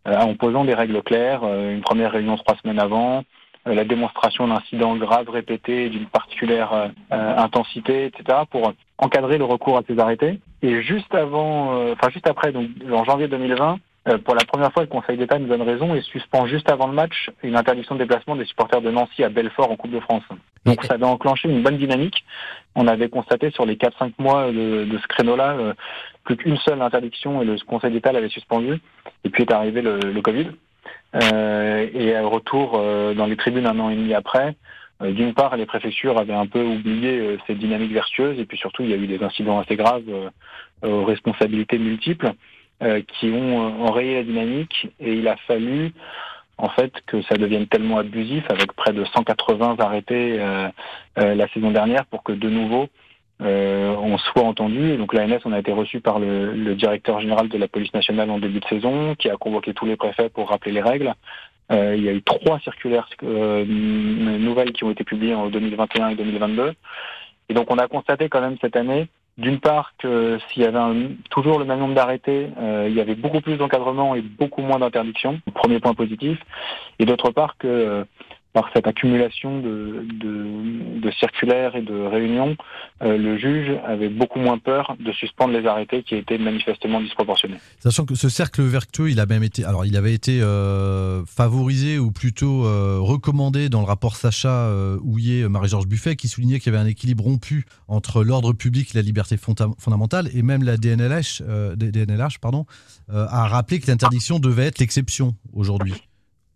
euh, en posant des règles claires, euh, une première réunion trois semaines avant, euh, la démonstration d'incidents graves répétés d'une particulière euh, euh, intensité, etc., pour encadrer le recours à ces arrêtés. Et juste avant, euh, enfin juste après, donc en janvier 2020, euh, pour la première fois, le Conseil d'État nous donne raison et suspend juste avant le match une interdiction de déplacement des supporters de Nancy à Belfort en Coupe de France. Donc ça avait enclenché une bonne dynamique. On avait constaté sur les 4-5 mois de, de ce créneau-là euh, plus qu'une seule interdiction et le Conseil d'État l'avait suspendu. Et puis est arrivé le, le Covid. Euh, et retour euh, dans les tribunes un an et demi après, euh, d'une part, les préfectures avaient un peu oublié cette dynamique vertueuse, et puis surtout, il y a eu des incidents assez graves aux responsabilités multiples qui ont enrayé la dynamique, et il a fallu en fait que ça devienne tellement abusif, avec près de 180 arrêtés la saison dernière, pour que de nouveau euh, on soit entendu. Donc l'ANS, on a été reçu par le, le directeur général de la police nationale en début de saison, qui a convoqué tous les préfets pour rappeler les règles. Euh, il y a eu trois circulaires euh, nouvelles qui ont été publiées en 2021 et 2022. Et donc on a constaté quand même cette année, d'une part que s'il y avait un- toujours le même nombre d'arrêtés, euh, il y avait beaucoup plus d'encadrement et beaucoup moins d'interdictions. Premier point positif. Et d'autre part que euh, par cette accumulation de, circulaires et de réunions, euh, le juge avait beaucoup moins peur de suspendre les arrêtés qui étaient manifestement disproportionnés. Sachant que ce cercle vertueux, il a même été, alors il avait été euh, favorisé ou plutôt euh, recommandé dans le rapport Sacha Houillet, Marie-Georges Buffet, qui soulignait qu'il y avait un équilibre rompu entre l'ordre public et la liberté fonda- fondamentale, et même la DNLH, DNLH pardon, a rappelé que l'interdiction devait être l'exception aujourd'hui.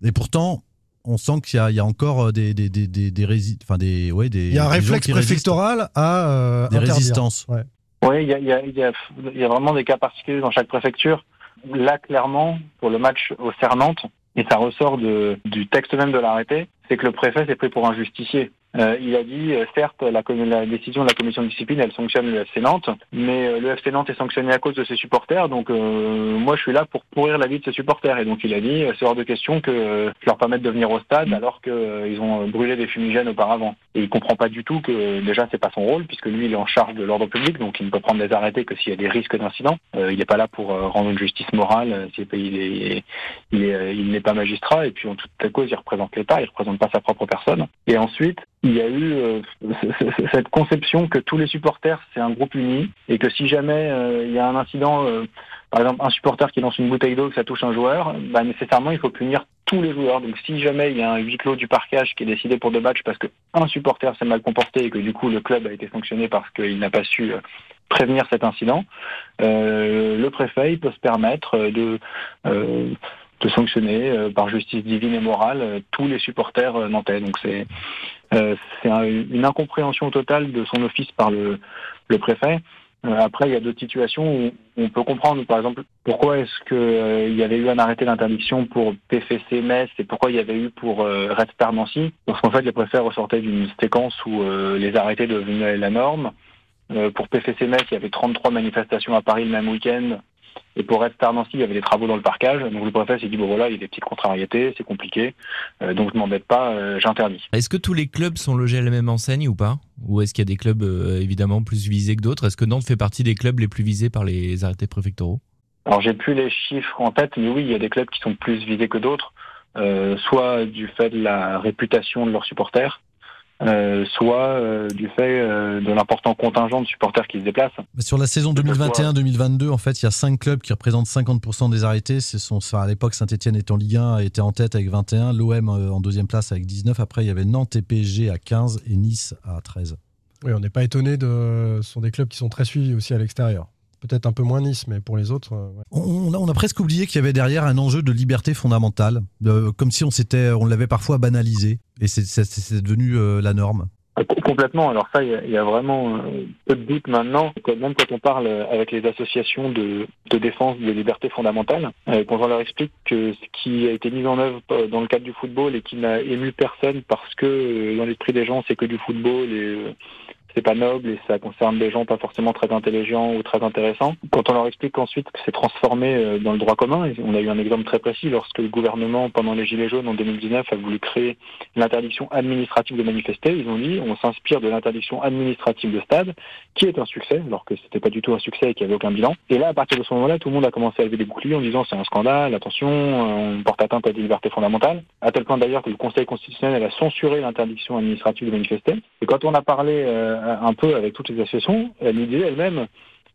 Et pourtant, on sent qu'il y, a- il y a encore euh, des des des des, des rési- enfin des ouais des Il y a un réflexe préfectoral à euh, Des interdire. résistances. Ouais. Oui, il y a, il y, a, il y, a, il y a vraiment des cas particuliers dans chaque préfecture. Là, clairement, pour le match au Nantes, et ça ressort de, du texte même de l'arrêté, c'est que le préfet s'est pris pour un justicier. Euh, il a dit, euh, certes, la, la décision de la commission de discipline, elle sanctionne le FC Nantes, mais euh, le FC Nantes est sanctionné à cause de ses supporters, donc euh, moi je suis là pour pourrir la vie de ses supporters. Et donc il a dit, euh, c'est hors de question que je leur permette de venir au stade alors qu'ils ont euh, brûlé des fumigènes auparavant. Et il comprend pas du tout que déjà c'est pas son rôle, puisque lui il est en charge de l'ordre public, donc il ne peut prendre des arrêtés que s'il y a des risques d'incident. Il n'est pas là pour rendre une justice morale, euh, c'est- il est, il est, il n'est pas magistrat, et puis en toute cause il représente l'État, il représente pas sa propre personne. Et ensuite, il y a eu euh, cette conception que tous les supporters c'est un groupe uni et que si jamais euh, il y a un incident, euh, par exemple un supporter qui lance une bouteille d'eau que ça touche un joueur, bah, nécessairement il faut punir tous les joueurs. Donc si jamais il y a un huis clos du parquage qui est décidé pour deux matchs parce que un supporter s'est mal comporté et que du coup le club a été sanctionné parce qu'il n'a pas su euh, prévenir cet incident, euh, le préfet il peut se permettre euh, de de sanctionner euh, par justice divine et morale euh, tous les supporters euh, nantais. Donc c'est euh, c'est un- une incompréhension totale de son office par le, le préfet. Euh, après, il y a d'autres situations où on peut comprendre, par exemple, pourquoi est-ce que il y avait eu un arrêté d'interdiction pour PFC Metz et pourquoi il y avait eu pour Red Star Nancy? Parce qu'en fait, les préfets ressortaient d'une séquence où les arrêtés devenaient la norme. Euh, pour PFC Metz, il y avait 33 manifestations à Paris le même week-end. Et pour Red Star Nancy, il y avait des travaux dans le parcage. Donc le préfet s'est dit, bon voilà, il y a des petites contrariétés, c'est compliqué. Euh, donc je m'embête pas, euh, j'interdis. Est-ce que tous les clubs sont logés à la même enseigne ou pas? Ou est-ce qu'il y a des clubs euh, évidemment plus visés que d'autres? Est-ce que Nantes fait partie des clubs les plus visés par les arrêtés préfectoraux? Alors j'ai plus les chiffres en tête, mais oui, il y a des clubs qui sont plus visés que d'autres, euh, soit du fait de la réputation de leurs supporters, euh, soit euh, du fait euh, de l'important contingent de supporters qui se déplacent. Bah, Sur la saison 2021-2022, en fait, il y a 5 clubs qui représentent 50% des arrêtés. Ce sont, à l'époque, Saint-Etienne était en Ligue 1, était en tête avec 21, l'OM euh, en deuxième place avec 19. Après, il y avait Nantes et PSG à 15 et Nice à 13. Oui, on n'est pas étonné de. Ce sont des clubs qui sont très suivis aussi à l'extérieur. Peut-être un peu moins Nice, mais pour les autres. euh, ouais. On, on a, on a presque oublié qu'il y avait derrière un enjeu de liberté fondamentale, euh, comme si on s'était, on l'avait parfois banalisé, et c'est- c'est c'est devenu euh, la norme. Com- Complètement. Alors ça, il y a- il y, a vraiment euh, peu de doute maintenant. Même quand on parle avec les associations de, de défense des libertés fondamentales, euh, quand on leur explique que ce qui a été mis en œuvre dans le cadre du football et qui n'a ému personne parce que euh, dans l'esprit des gens, c'est que du football et euh, c'est pas noble et ça concerne des gens pas forcément très intelligents ou très intéressants. Quand on leur explique ensuite que c'est transformé euh, dans le droit commun, on a eu un exemple très précis lorsque le gouvernement, pendant les Gilets jaunes en 2019, a voulu créer l'interdiction administrative de manifester, ils ont dit on s'inspire de l'interdiction administrative de stade, qui est un succès, alors que c'était pas du tout un succès et qu'il n'y avait aucun bilan. Et là, à partir de ce moment-là, tout le monde a commencé à lever des boucliers en disant c'est un scandale, attention, on porte atteinte à des libertés fondamentales, à tel point d'ailleurs que le Conseil constitutionnel a censuré l'interdiction administrative de manifester. Et quand on a parlé euh, un peu avec toutes les associations, elle nous disait elle-même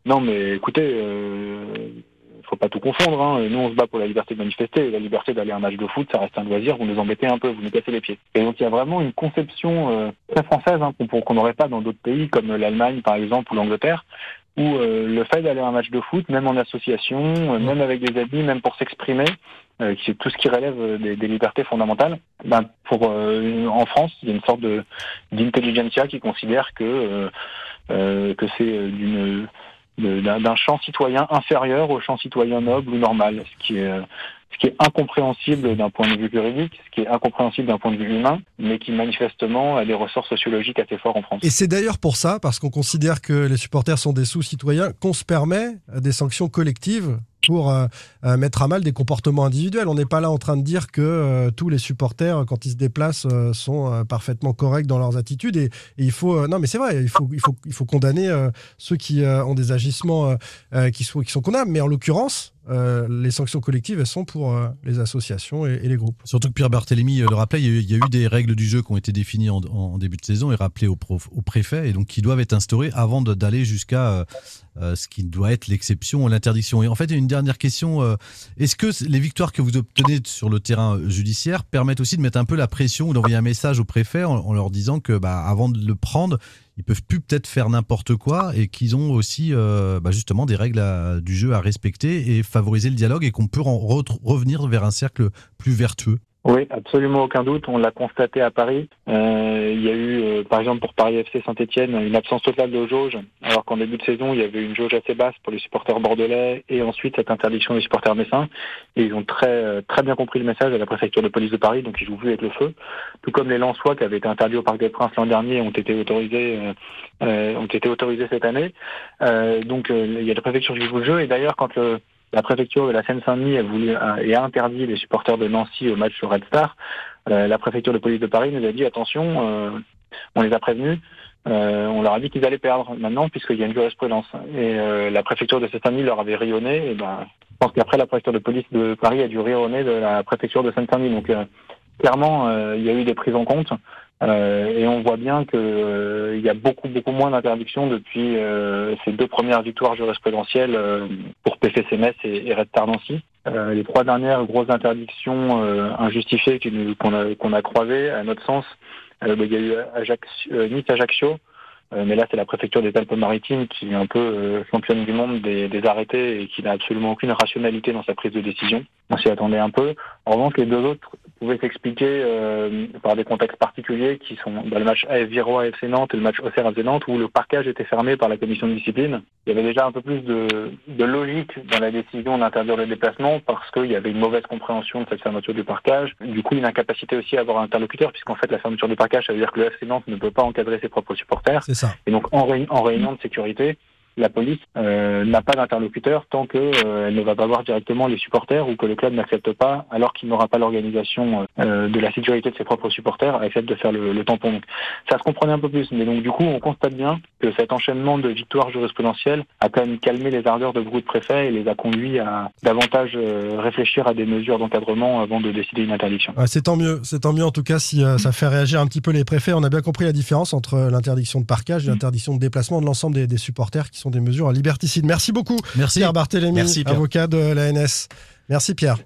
non mais écoutez, euh, faut pas tout confondre. Hein. Nous, on se bat pour la liberté de manifester. La liberté d'aller à un match de foot, ça reste un loisir. Vous nous embêtez un peu, vous nous cassez les pieds. Et donc, il y a vraiment une conception euh, très française hein, qu'on n'aurait pas dans d'autres pays comme l'Allemagne, par exemple, ou l'Angleterre, où euh, le fait d'aller à un match de foot, même en association, euh, même avec des amis, même pour s'exprimer, euh, qui est tout ce qui relève euh, des, des libertés fondamentales, ben, pour euh, en France, il y a une sorte de d'intelligentsia qui considère que euh, euh, que c'est euh, d'une d'un champ citoyen inférieur au champ citoyen noble ou normal, ce qui est euh, ce qui est incompréhensible d'un point de vue juridique, ce qui est incompréhensible d'un point de vue humain, mais qui manifestement a des ressorts sociologiques assez forts en France. Et c'est d'ailleurs pour ça, parce qu'on considère que les supporters sont des sous-citoyens, qu'on se permet euh, des sanctions collectives pour euh, euh, mettre à mal des comportements individuels. On n'est pas là en train de dire que euh, tous les supporters, quand ils se déplacent, euh, sont euh, parfaitement corrects dans leurs attitudes. Et, et il faut, euh, non, mais c'est vrai, il faut, il faut, il faut condamner ceux qui ont des agissements qui sont, qui sont condamnables. Mais en l'occurrence, euh, les sanctions collectives, elles sont pour euh, les associations et, les groupes. Surtout que Pierre Barthélémy euh, le rappelait, il y, a eu, des règles du jeu qui ont été définies en, début de saison et rappelées au, préfet, et donc qui doivent être instaurées avant d'aller jusqu'à ce qui doit être l'exception ou l'interdiction. Et en fait, une dernière question. Est-ce que les victoires que vous obtenez sur le terrain judiciaire permettent aussi de mettre un peu la pression ou d'envoyer un message au préfet en, en leur disant que bah, avant de le prendre, ils peuvent plus peut-être faire n'importe quoi et qu'ils ont aussi euh, bah, justement des règles du jeu à respecter et favoriser le dialogue et qu'on peut en re- revenir vers un cercle plus vertueux Oui, absolument aucun doute. On l'a constaté à Paris. Euh, il y a eu, euh, par exemple, pour Paris FC Saint-Etienne, une absence totale de jauge, alors qu'en début de saison, il y avait une jauge assez basse pour les supporters bordelais et ensuite cette interdiction des supporters messins. Et ils ont très euh, très bien compris le message à la préfecture de police de Paris, donc ils jouent vu avec le feu. Tout comme les Lensois qui avaient été interdits au Parc des Princes l'an dernier ont été autorisés euh, euh, ont été autorisés cette année. Euh, donc il y a la préfecture qui joue le jeu. Et d'ailleurs, quand le la préfecture de la Seine-Saint-Denis a voulu et a interdit les supporters de Nancy au match sur Red Star. Euh, la préfecture de police de Paris nous a dit attention, euh, on les a prévenus, euh, on leur a dit qu'ils allaient perdre maintenant puisqu'il y a une jurisprudence. Et euh, la préfecture de Seine-Saint-Denis leur avait rayonné. Et ben, je pense qu'après la préfecture de police de Paris a dû rayonner de la préfecture de Seine-Saint-Denis. Donc euh, clairement, euh, il y a eu des prises en compte. Euh, et on voit bien que euh, il y a beaucoup beaucoup moins d'interdictions depuis euh, ces deux premières victoires jurisprudentielles pour PFC Metz et, Red Star. Euh, les trois dernières grosses interdictions euh, injustifiées qu'on a, qu'on a croisées, à notre sens, euh, ben, il y a eu euh, Nice-Ajaccio, mais là c'est la préfecture des Alpes-Maritimes qui est un peu championne du monde des, des arrêtés et qui n'a absolument aucune rationalité dans sa prise de décision. On s'y attendait un peu. En revanche, les deux autres pouvaient s'expliquer euh, par des contextes particuliers qui sont dans le match AF Virois FC Nantes et le match Auxerre FC Nantes où le parquage était fermé par la commission de discipline. Il y avait déjà un peu plus de, de logique dans la décision d'interdire le déplacement parce qu'il y avait une mauvaise compréhension de cette fermeture du parquage. Du coup, une incapacité aussi à avoir un interlocuteur puisqu'en fait la fermeture du parquage, ça veut dire que le FC Nantes ne peut pas encadrer ses propres supporters. C'est ça. Et donc en réunion de sécurité, la police euh, n'a pas d'interlocuteur tant que euh, ne va pas voir directement les supporters ou que le club n'accepte pas, alors qu'il n'aura pas l'organisation euh, de la sécurité de ses propres supporters, accepte de faire le, le tampon. Ça se comprenait un peu plus, mais donc du coup on constate bien que cet enchaînement de victoires jurisprudentielles a quand même calmé les ardeurs de beaucoup de préfets et les a conduits à davantage euh, réfléchir à des mesures d'encadrement avant de décider une interdiction. Ouais, c'est tant mieux, c'est tant mieux en tout cas si euh, ça fait réagir un petit peu les préfets. On a bien compris la différence entre euh, l'interdiction de parquage et l'interdiction de déplacement de l'ensemble des, des supporters qui sont des mesures liberticides. Merci beaucoup, Merci. Pierre Barthélémy, Merci, Pierre. avocat de l'ANS. Merci Pierre.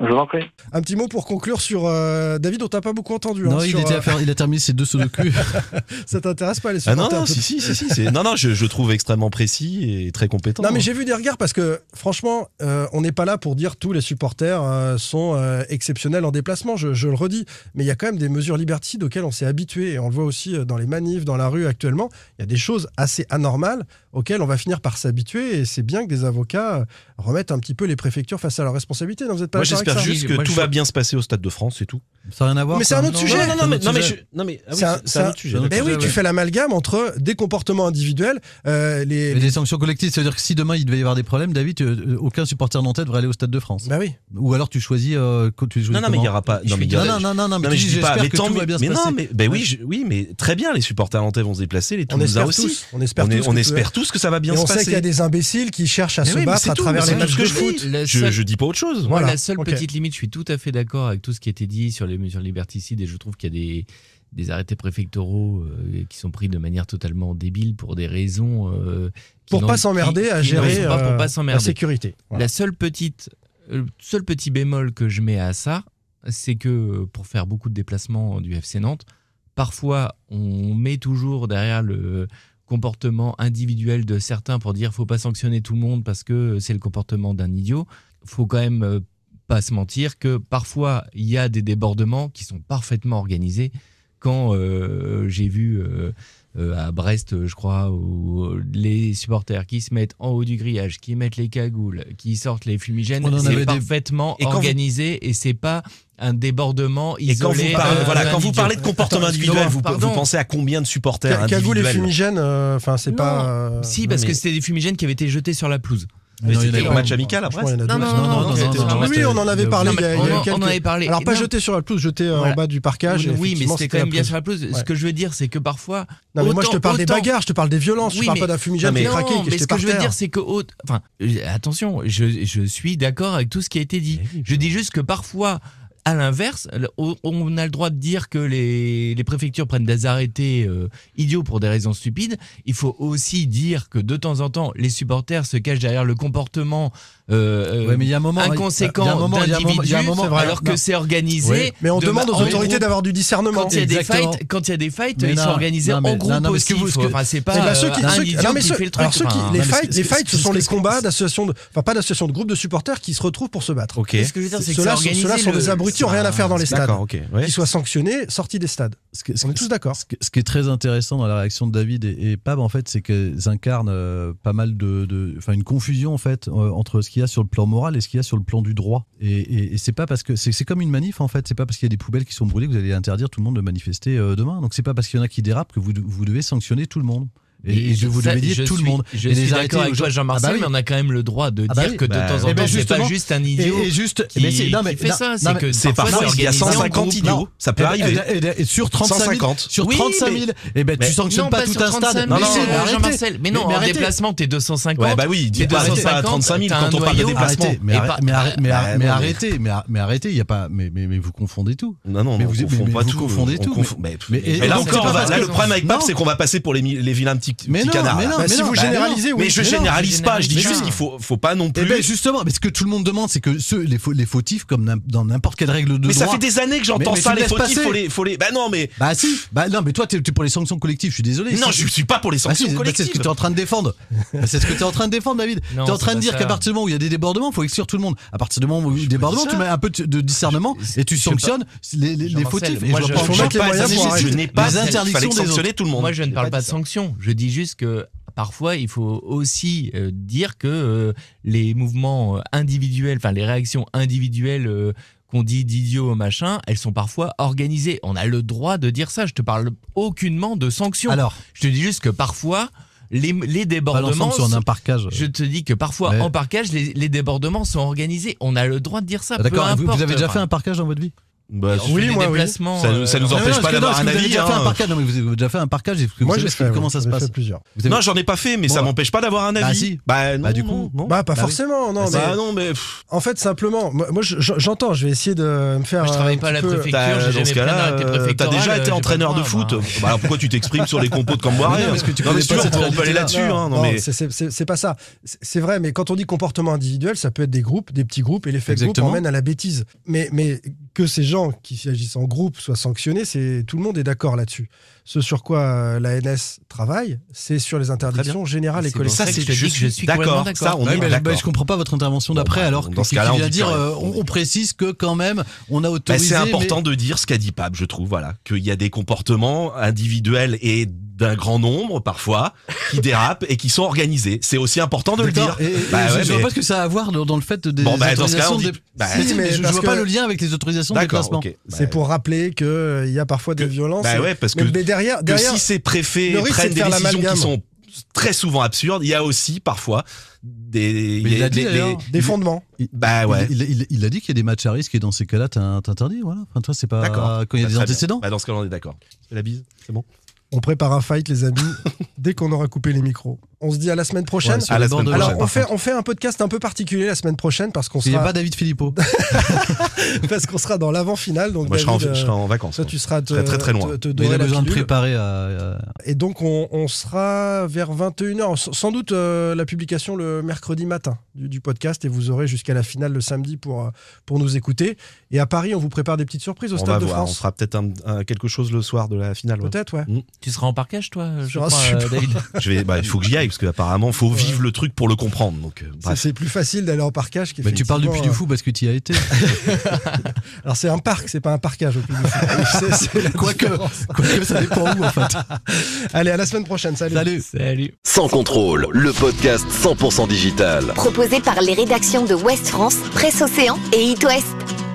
Je vous en prie. Un petit mot pour conclure sur euh, David, on t'a pas beaucoup entendu. hein, Non, il, sur, était euh, à faire- il a terminé ses deux sudoku. ça t'intéresse pas les Ah non, supporters non, si, si, si, si, non, non, je, je trouve extrêmement précis et très compétent. Non mais j'ai vu des regards parce que franchement, euh, on n'est pas là pour dire tous les supporters euh, sont euh, exceptionnels en déplacement, je, je le redis. Mais il y a quand même des mesures liberticides auxquelles on s'est habitué et on le voit aussi dans les manifs, dans la rue actuellement. Il y a des choses assez anormales auxquelles on va finir par s'habituer et c'est bien que des avocats remettent un petit peu les préfectures face à leurs responsabilités. Non, vous êtes pas Moi, j'espère ça juste que Moi, tout je- va bien se passer au Stade de France, c'est tout. Ça n'a rien à voir. Mais c'est un autre sujet. non, non, mais, c'est non, un mais, autre je, sujet. non, mais, ah oui, C'est un- autre sujet. Mais oui, tu fais l'amalgame entre des comportements individuels, euh, les, Mais des sanctions collectives, ça veut dire que si demain il devait y avoir des problèmes, David, tu- euh, aucun supporter nantais devrait aller au Stade de France. Bah oui. Ou alors tu choisis. euh, co- tu choisis Non, non, mais il n'y aura pas. Non, mais non, non, non, non, mais je dis, dis pas, j'espère mais que tant tout mieux. va bien se Mais non, passer. mais ben oui, oui, mais très bien, les supporters nantais vont se déplacer, les On Toulousains espère aussi. tous. On espère tous on que- espère tous que ça va bien se on sait passer. qu'il y a des imbéciles qui cherchent à se battre à travers les matchs de je foot. Je, dis pas autre chose. La seule ok. Petite limite, je suis tout à fait d'accord avec tout ce qui a été dit sur les mesures liberticides et je trouve qu'il y a des, des arrêtés préfectoraux euh, qui sont pris de manière totalement débile pour des raisons. euh, Pour pas s'emmerder à gérer pas pour euh, pas la sécurité. Voilà. La seule petite, euh, seul petit bémol que je mets à ça, c'est que pour faire beaucoup de déplacements du FC Nantes, parfois on met toujours derrière le comportement individuel de certains pour dire faut pas sanctionner tout le monde parce que c'est le comportement d'un idiot. Faut quand même pas se mentir que parfois il y a des débordements qui sont parfaitement organisés. Quand euh, j'ai vu euh, euh, à Brest, je crois, où les supporters qui se mettent en haut du grillage, qui mettent les cagoules, qui sortent les fumigènes, c'est des- parfaitement Et quand vous- organisé et c'est pas un débordement Et quand isolé. vous parlez, voilà, quand vous parlez de comportement Attends, individuel, vous, pensez à combien de supporters Ca- Cagoule et individuels fumigène, euh, enfin c'est pas. euh, Si, parce mais- que c'était des fumigènes qui avaient été jetés sur la pelouse. Mais c'était pas. match amical après. Non, non, non, non. Oui, on en avait parlé. mais il y a- il y a on en- avait parlé. Alors pas jeté sur la pelouse, jeté en bas du parcage. Oui, mais c'était quand même bien sur la pelouse. Ce que je veux dire, c'est que parfois. Non, mais moi je te parle des bagarres, je te parle des violences, je parle pas d'un fumigène qui craqué, mais ce que je veux dire, c'est que. Enfin, euh, attention, je, je suis d'accord avec tout ce qui a été dit. Je dis juste que parfois. À l'inverse, on- a le droit de dire que les, les préfectures prennent des arrêtés euh, idiots pour des raisons stupides. Il faut aussi dire que de temps en temps, les supporters se cachent derrière le comportement euh, Ouais, mais il y a un moment- inconséquent d'individus, alors que c'est organisé. Mais on de demande ma- aux en autorités d'avoir du discernement. Quand il y a des fights, quand il y a des fights, ils non, sont organisés non, mais- en groupe non, mais ce aussi. Enfin, c'est pas Eh ben, ceux euh, qui, un ceux qui- idiot non, mais qui ceux- fait le truc. alors ceux qui- enfin, les fights, ce- les fights, ce sont les combats d'associations de, enfin pas d'associations de groupes de supporters qui se retrouvent pour se battre. Ok. Ce que je veux dire, c'est que Ceux-là sont, des abrutis, ont rien à faire dans les stades. Qu'ils soient sanctionnés, sortis des stades. On est tous d'accord. Ce, qui est très intéressant dans la réaction de David et, Pab, en fait, c'est qu'ils incarnent euh, pas mal de, enfin, une confusion en fait euh, entre ce qu'il y a sur le plan moral et ce qu'il y a sur le plan du droit. Et, c'est pas parce que c'est c'est comme une manif en fait. C'est pas parce qu'il y a des poubelles qui sont brûlées que vous allez interdire tout le monde de manifester euh, demain. Donc c'est pas parce qu'il y en a qui dérapent que vous, vous devez sanctionner tout le monde. Et, et je vous dire je tout suis- le monde. Je Et suis d'accord avec toi, Jean-Marcel, Ah bah oui. mais on a quand même le droit de Ah bah dire que de Bah, temps en eh temps, ben c'est pas juste un idiot Et, juste, qui, mais non, mais- qui fait non, ça. C'est mais- que C'est parfois, il y a organisé en 150 groupe. idiots. Ça peut Et- arriver. et- et- et sur 35 000, 150. sur Oui, 35 000, mais- eh ben, tu sanctionnes pas, tout un 35 stade. 000, Non, non. Jean-Marcel. Mais non, en déplacement, t'es 250. Ouais, bah oui, t'es tu arrêtes pas à 35 000 t'as quand on parle de déplacement. Mais, arrêtez, mais, ar- mais arrêtez, il y a pas, mais, vous confondez tout. Non, non, Mais vous- confondez on tout, mais- là encore, là, le problème avec Pape, c'est qu'on va passer pour les vilains petits, Mais non, mais non. Bah, mais si non, vous bah, généralisez, oui. Mais je Mais non, généralise pas, je dis mais juste qu'il faut, faut pas non Eh plus. ben justement, mais ce que tout le monde demande, c'est que ceux, les, faux- les fautifs, comme dans n'importe quelle règle de Mais ça droit. fait des années que j'entends Mais- mais ça, les fautifs, passer. faut les, faut les. Bah non, mais. Bah si, bah non, mais toi t'es t'es pour les sanctions collectives, je suis désolé. Non, je suis pas pour les Bah si, sanctions bah, c'est ce collectives. que tu es en train de défendre. Bah, c'est ce que tu es en train de défendre, David. Non, Tu es en train de dire ça. qu'à partir du moment où il y a des débordements, il faut exclure tout le monde. À partir du moment où il y a des débordements, ça. tu mets un peu de discernement et tu sanctionnes les, fautifs. Et moi, je n'ai pas les interdictions des sanctionner tout le monde. Moi, je ne parle pas de ça. sanctions. Je dis juste que parfois, il faut aussi euh, dire que euh, les mouvements euh, individuels, enfin les réactions individuelles euh, qu'on dit d'idiots machin, elles sont parfois organisées. On a le droit de dire ça. Je te parle aucunement de sanctions. Alors, je te dis juste que parfois les, les débordements. sur un. Je te dis que parfois en parkage, les, les débordements sont organisés. On a le droit de dire ça. Ah, D'accord, vous, vous avez déjà Enfin, fait un parcage dans votre vie? Bah, on Oui, fait moi, oui. Ça nous- ça nous euh, empêche Non, non, pas d'avoir un que vous avez avis, déjà fait hein. un parkage. Non, mais vous avez déjà fait un et vous Moi, j'ai fait. comment ça se passe. fait plusieurs. Vous avez- Non, j'en ai pas fait, mais Bon, ça bah. m'empêche pas d'avoir un Bah, avis. si. Bah, non, Bah, du coup. non. Bah, pas Bah oui. forcément, non. Bah, mais non, mais. en fait, simplement, moi, moi, je- j'entends, je vais essayer de me faire. Je travaille un pas à la préfecture. Dans jamais ce un cas-là, euh, t'as déjà euh, été j'ai pas entraîneur de foot. Bah, alors pourquoi tu t'exprimes sur les compos de Camboire parce que tu connais pas cette on peut aller là-dessus. hein, non, Non, mais. c'est- pas ça. C'est vrai, mais quand on dit comportement individuel, ça peut être des groupes, des petits groupes, et l'effet groupe emmène à la bêtise. Mais, mais que ces gens qui agissent en groupe soient sanctionnés, c'est tout le monde est d'accord là-dessus. Ce sur quoi euh, la NS travaille, c'est sur les interdictions générales et C'est collectives. ça que je je suis d'accord. Ça, on Ouais, est d'accord. bah, je comprends pas votre intervention Bon, d'après bah, alors dans ce cas-là, on dire euh, on, on précise que quand même on a Bah, autorisé c'est important mais- de dire ce qu'a dit Pape, je trouve, voilà, qu'il y a des comportements individuels et d'un grand nombre parfois qui dérapent et qui sont organisés. C'est aussi important de le dire. D'accord. Et, et Bah je, ouais, je vois mais- pas ce que ça a à voir dans, dans le fait des Bon, bah, dans ce cas-là, autorisations on dit- de... bah, Si, si, mais mais je, je vois pas que- le lien avec les autorisations de D'accord, déplacement. Bah, C'est pour rappeler qu'il y a parfois des violences. Bah ouais, parce mais, que, mais derrière, que derrière si ces préfets c'est prennent de des décisions qui sont très souvent absurdes, il y a aussi parfois des. Mais il y il a dit, des- fondements. Bah ouais. Il, il- il- il a dit qu'il y a des matchs à risque et dans ces cas-là, t'in- t'interdis, voilà. Enfin, toi, c'est pas D'accord. quand il y a des antécédents. Bah, dans ce cas-là, on est d'accord. La bise, c'est bon. On prépare un fight, les amis, dès qu'on aura coupé les micros. On se dit à la semaine prochaine. Ouais, sur À les la bords semaine de Alors, on fait, on fait un podcast un peu particulier la semaine prochaine parce qu'on Il n'y a sera, pas David Philippot. parce qu'on sera dans l'avant-finale. Donc, Moi, je serai, en, je serai euh, en vacances. toi, tu seras te, Très, très, très loin. te- te Mais il a besoin de pilule. préparer à. à- Et donc, on, on sera vers 21h. S- Sans doute euh, la publication le mercredi matin du, du podcast et vous aurez jusqu'à la finale le samedi pour, euh, pour nous écouter. Et à Paris, on vous prépare des petites surprises au On Stade va de voir. On France. fera peut-être un- un- quelque chose le soir de la finale. ouais. Peut-être, ouais. Tu seras en parkage, toi, je un crois, euh. David Je vais, bah, il faut que j'y aille parce qu'apparemment, il faut vivre le truc pour le comprendre. Donc, euh, C'est- plus facile d'aller en parcage Mais tu parles du Puy du Fou parce que tu y as été. Alors, c'est un parc, c'est pas un parcage au Puy du Fou. C'est- c'est la Quoique, quoique, ça dépend où en fait. Allez, à la semaine prochaine. Salut. Salut. Salut. Sans contrôle, le podcast 100% digital. Proposé par les rédactions de Ouest France, Presse Océan et It West.